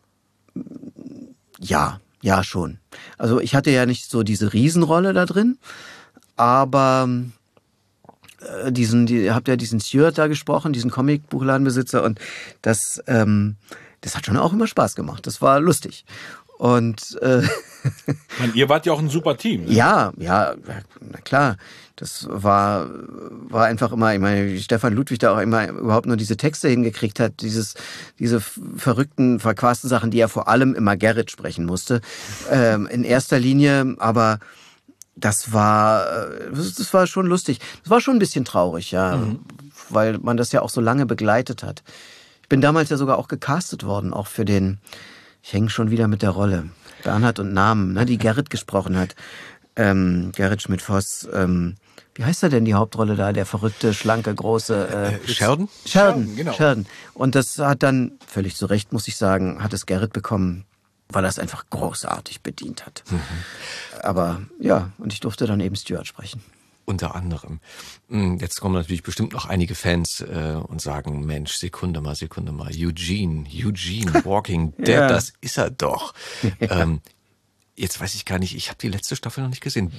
ja, ja schon. Also ich hatte ja nicht so diese Riesenrolle da drin, aber äh, diesen, die, ihr habt ja diesen Stewart da gesprochen, diesen Comicbuchladenbesitzer und das, ähm, das hat schon auch immer Spaß gemacht. Das war lustig. Und äh, meine, ihr wart ja auch ein super Team. Ne? Ja, ja, na klar. Das war, war einfach immer, ich meine, wie Stefan Ludwig da auch immer überhaupt nur diese Texte hingekriegt hat, dieses, diese verrückten, verquasten Sachen, die er vor allem immer Gerrit sprechen musste. Ähm, in erster Linie, aber das war, äh, das war schon lustig. Das war schon ein bisschen traurig, ja, mhm. weil man das ja auch so lange begleitet hat. Ich bin damals ja sogar auch gecastet worden, auch für den, ich hänge schon wieder mit der Rolle. Bernhard und Namen, ne, die Gerrit gesprochen hat. Ähm, Gerrit Schmidt-Voss. Ähm, wie heißt er denn die Hauptrolle da? Der verrückte, schlanke, große äh, äh Scherden? Scherden, genau. Scherden. Und das hat dann, völlig zu Recht, muss ich sagen, hat es Gerrit bekommen, weil er es einfach großartig bedient hat. Mhm. Aber ja, und ich durfte dann eben Stuart sprechen. Unter anderem. Hm, jetzt kommen natürlich bestimmt noch einige Fans äh, und sagen, Mensch, Sekunde mal, Sekunde mal, Eugene, Eugene, Walking Dead, ja. das ist er doch. ähm, jetzt weiß ich gar nicht, ich habe die letzte Staffel noch nicht gesehen.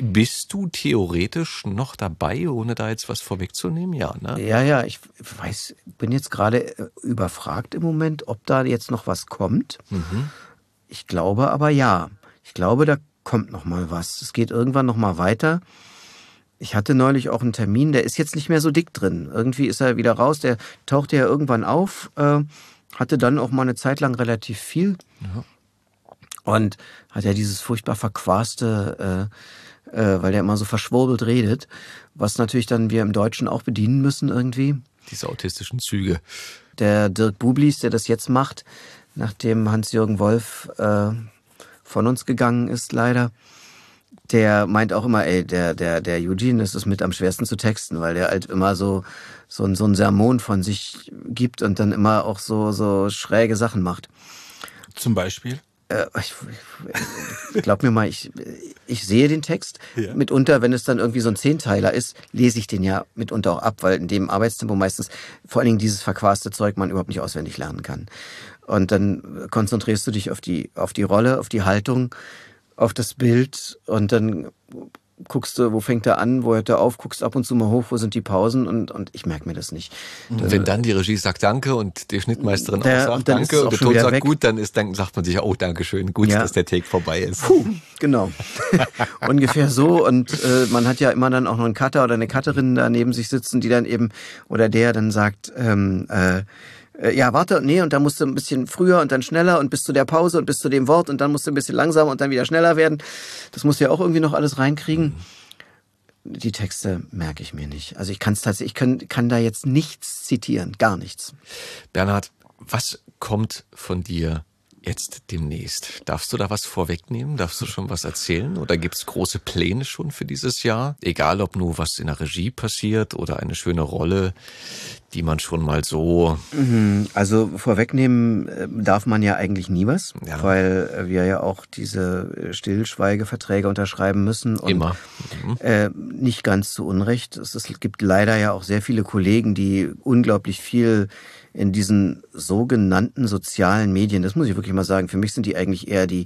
Bist du theoretisch noch dabei, ohne da jetzt was vorwegzunehmen? Ja, ne? Ja, ja, ich weiß, bin jetzt gerade äh, überfragt im Moment, ob da jetzt noch was kommt. Mhm. Ich glaube aber ja. Ich glaube, da kommt noch mal was. Es geht irgendwann noch mal weiter. Ich hatte neulich auch einen Termin, der ist jetzt nicht mehr so dick drin. Irgendwie ist er wieder raus, der tauchte ja irgendwann auf, äh, hatte dann auch mal eine Zeit lang relativ viel. Ja. Und hat ja dieses furchtbar verquaste, äh, äh, weil der immer so verschwurbelt redet, was natürlich dann wir im Deutschen auch bedienen müssen irgendwie. Diese autistischen Züge. Der Dirk Bublis, der das jetzt macht, nachdem Hans-Jürgen Wolf äh, von uns gegangen ist, leider, der meint auch immer, ey, der, der, der Eugene ist es mit am schwersten zu texten, weil der halt immer so, so, ein, so ein Sermon von sich gibt und dann immer auch so, so schräge Sachen macht. Zum Beispiel? Äh, ich, ich glaub mir mal, ich, ich sehe den Text. Ja. Mitunter, wenn es dann irgendwie so ein Zehnteiler ist, lese ich den ja mitunter auch ab, weil in dem Arbeitstempo meistens vor allen Dingen dieses verquaste Zeug man überhaupt nicht auswendig lernen kann. Und dann konzentrierst du dich auf die, auf die Rolle, auf die Haltung auf das Bild und dann guckst du, wo fängt er an, wo hört er auf, guckst ab und zu mal hoch, wo sind die Pausen und, und ich merke mir das nicht. Und wenn dann die Regie sagt Danke und die Schnittmeisterin der, auch sagt Danke und der Ton sagt weg. gut, dann ist dann sagt man sich oh danke schön, gut, ja. dass der Take vorbei ist. Puh, genau. Ungefähr so und äh, man hat ja immer dann auch noch einen Cutter oder eine Cutterin da neben sich sitzen, die dann eben oder der dann sagt ähm, äh, äh, ja, warte, nee, und dann musst du ein bisschen früher und dann schneller und bis zu der Pause und bis zu dem Wort und dann musst du ein bisschen langsamer und dann wieder schneller werden. Das musst du ja auch irgendwie noch alles reinkriegen. Die Texte merke ich mir nicht. Also ich kann es tatsächlich, ich kann, kann da jetzt nichts zitieren, gar nichts. Bernhard, was kommt von dir jetzt demnächst. Darfst du da was vorwegnehmen? Darfst du schon was erzählen? Oder gibt's große Pläne schon für dieses Jahr? Egal, ob nur was in der Regie passiert oder eine schöne Rolle, die man schon mal so. Mhm. Also vorwegnehmen äh, darf man ja eigentlich nie was, ja. weil wir ja auch diese Stillschweigeverträge unterschreiben müssen. Und, Immer. Mhm. Äh, nicht ganz zu Unrecht. Es, es gibt leider ja auch sehr viele Kollegen, die unglaublich viel in diesen sogenannten sozialen Medien, das muss ich wirklich mal sagen, für mich sind die eigentlich eher die,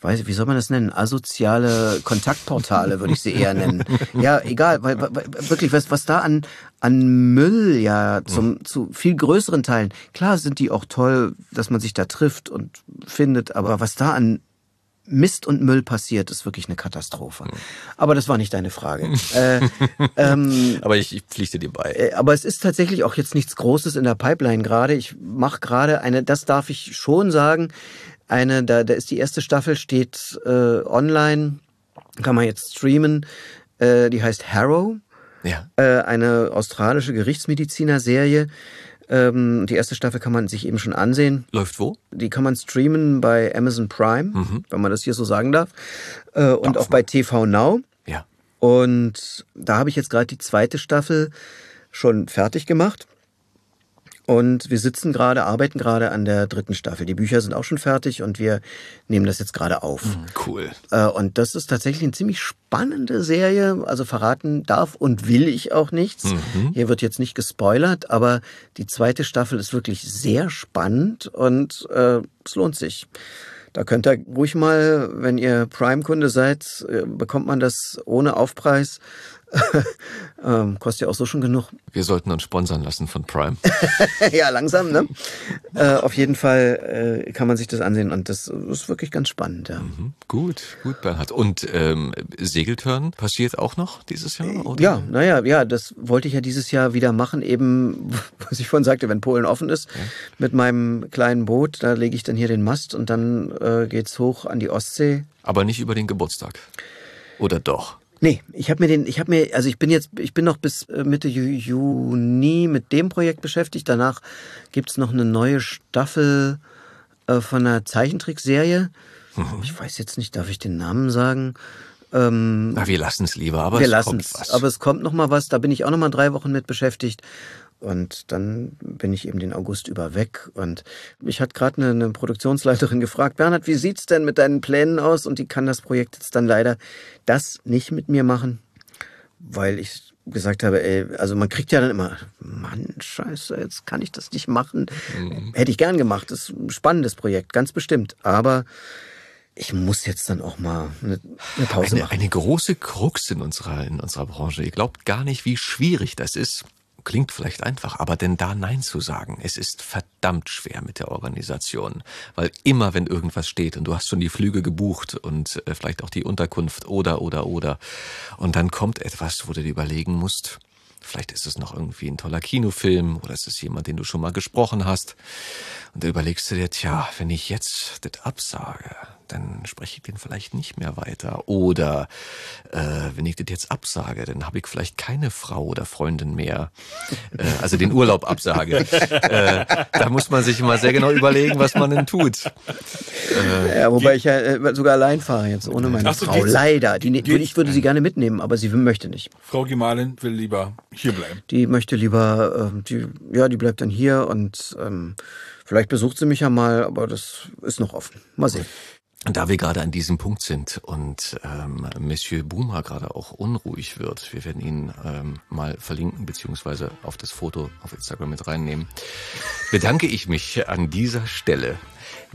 weiß ich, wie soll man das nennen? Asoziale Kontaktportale würde ich sie eher nennen. Ja, egal, weil, weil wirklich, was, was da an, an Müll ja zum, mhm. zu viel größeren Teilen, klar sind die auch toll, dass man sich da trifft und findet, aber was da an Mist und Müll passiert, ist wirklich eine Katastrophe. Hm. Aber das war nicht deine Frage. äh, ähm, aber ich, ich pflichte dir bei. Äh, aber es ist tatsächlich auch jetzt nichts Großes in der Pipeline gerade. Ich mache gerade eine, das darf ich schon sagen, eine, da, da ist die erste Staffel, steht äh, online, kann man jetzt streamen. Äh, die heißt Harrow. Ja. Äh, eine australische Gerichtsmediziner-Serie ähm, die erste Staffel kann man sich eben schon ansehen. Läuft wo? Die kann man streamen bei Amazon Prime, mhm. wenn man das hier so sagen darf. Äh, und auch bei TV Now. Ja. Und da habe ich jetzt gerade die zweite Staffel schon fertig gemacht. Und wir sitzen gerade, arbeiten gerade an der dritten Staffel. Die Bücher sind auch schon fertig und wir nehmen das jetzt gerade auf. Mhm, cool. Äh, und das ist tatsächlich eine ziemlich spannende Serie. Also verraten darf und will ich auch nichts. Mhm. Hier wird jetzt nicht gespoilert, aber die zweite Staffel ist wirklich sehr spannend und äh, es lohnt sich. Da könnt ihr ruhig mal, wenn ihr Prime-Kunde seid, äh, bekommt man das ohne Aufpreis ähm, kostet ja auch so schon genug. Wir sollten uns sponsern lassen von Prime. ja, langsam, ne? äh, auf jeden Fall äh, kann man sich das ansehen und das ist wirklich ganz spannend, ja. Mhm. Gut, gut, Bernhard. Und ähm, Segeltörn passiert auch noch dieses Jahr? Oder? Ja, naja, ja, das wollte ich ja dieses Jahr wieder machen, eben, was ich vorhin sagte, wenn Polen offen ist, ja. mit meinem kleinen Boot, da lege ich dann hier den Mast und dann äh, geht's hoch an die Ostsee. Aber nicht über den Geburtstag. Oder doch? Nee, ich habe mir den, ich habe mir, also ich bin jetzt, ich bin noch bis äh, Mitte Juni mit dem Projekt beschäftigt. Danach gibt's noch eine neue Staffel äh, von einer Zeichentrickserie. Mhm. Ich weiß jetzt nicht, darf ich den Namen sagen? Ähm, Na, wir lassen es lieber, aber wir es lassen kommt es. was. Aber es kommt noch mal was. Da bin ich auch noch mal drei Wochen mit beschäftigt. Und dann bin ich eben den August über weg. Und mich hat gerade eine, eine, Produktionsleiterin gefragt, Bernhard, wie sieht's denn mit deinen Plänen aus? Und die kann das Projekt jetzt dann leider das nicht mit mir machen, weil ich gesagt habe, ey, also man kriegt ja dann immer, Mann, scheiße, jetzt kann ich das nicht machen. Mhm. Hätte ich gern gemacht. Das ist ein spannendes Projekt, ganz bestimmt. Aber ich muss jetzt dann auch mal eine, eine Pause eine, machen. Eine große Krux in unserer, in unserer Branche. Ihr glaubt gar nicht, wie schwierig das ist, Klingt vielleicht einfach, aber denn da Nein zu sagen, es ist verdammt schwer mit der Organisation. Weil immer, wenn irgendwas steht und du hast schon die Flüge gebucht und äh, vielleicht auch die Unterkunft oder, oder, oder, und dann kommt etwas, wo du dir überlegen musst, vielleicht ist es noch irgendwie ein toller Kinofilm oder ist es jemand, den du schon mal gesprochen hast. Und da überlegst du dir, tja, wenn ich jetzt das absage, dann spreche ich den vielleicht nicht mehr weiter. Oder äh, wenn ich das jetzt absage, dann habe ich vielleicht keine Frau oder Freundin mehr. Äh, also den Urlaub absage. äh, da muss man sich immer sehr genau überlegen, was man denn tut. Äh, ja, wobei ich ja äh, sogar allein fahre jetzt, ohne meine so, Frau. Leider. Die, die, ich würde sie gerne mitnehmen, aber sie möchte nicht. Frau Gemahlin will lieber hier bleiben. Die möchte lieber, äh, die, ja, die bleibt dann hier und ähm, vielleicht besucht sie mich ja mal, aber das ist noch offen. Mal sehen. Da wir gerade an diesem Punkt sind und ähm, Monsieur Boomer gerade auch unruhig wird, wir werden ihn ähm, mal verlinken beziehungsweise auf das Foto auf Instagram mit reinnehmen, bedanke ich mich an dieser Stelle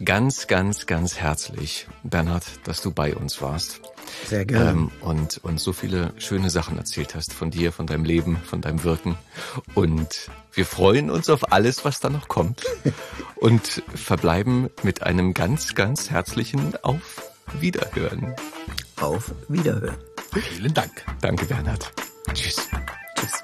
ganz, ganz, ganz herzlich, Bernhard, dass du bei uns warst. Sehr gerne. Ähm, und, und so viele schöne Sachen erzählt hast von dir, von deinem Leben, von deinem Wirken. Und wir freuen uns auf alles, was da noch kommt. und verbleiben mit einem ganz, ganz herzlichen Auf Wiederhören. Auf Wiederhören. Vielen Dank. Danke, Bernhard. Tschüss. Tschüss.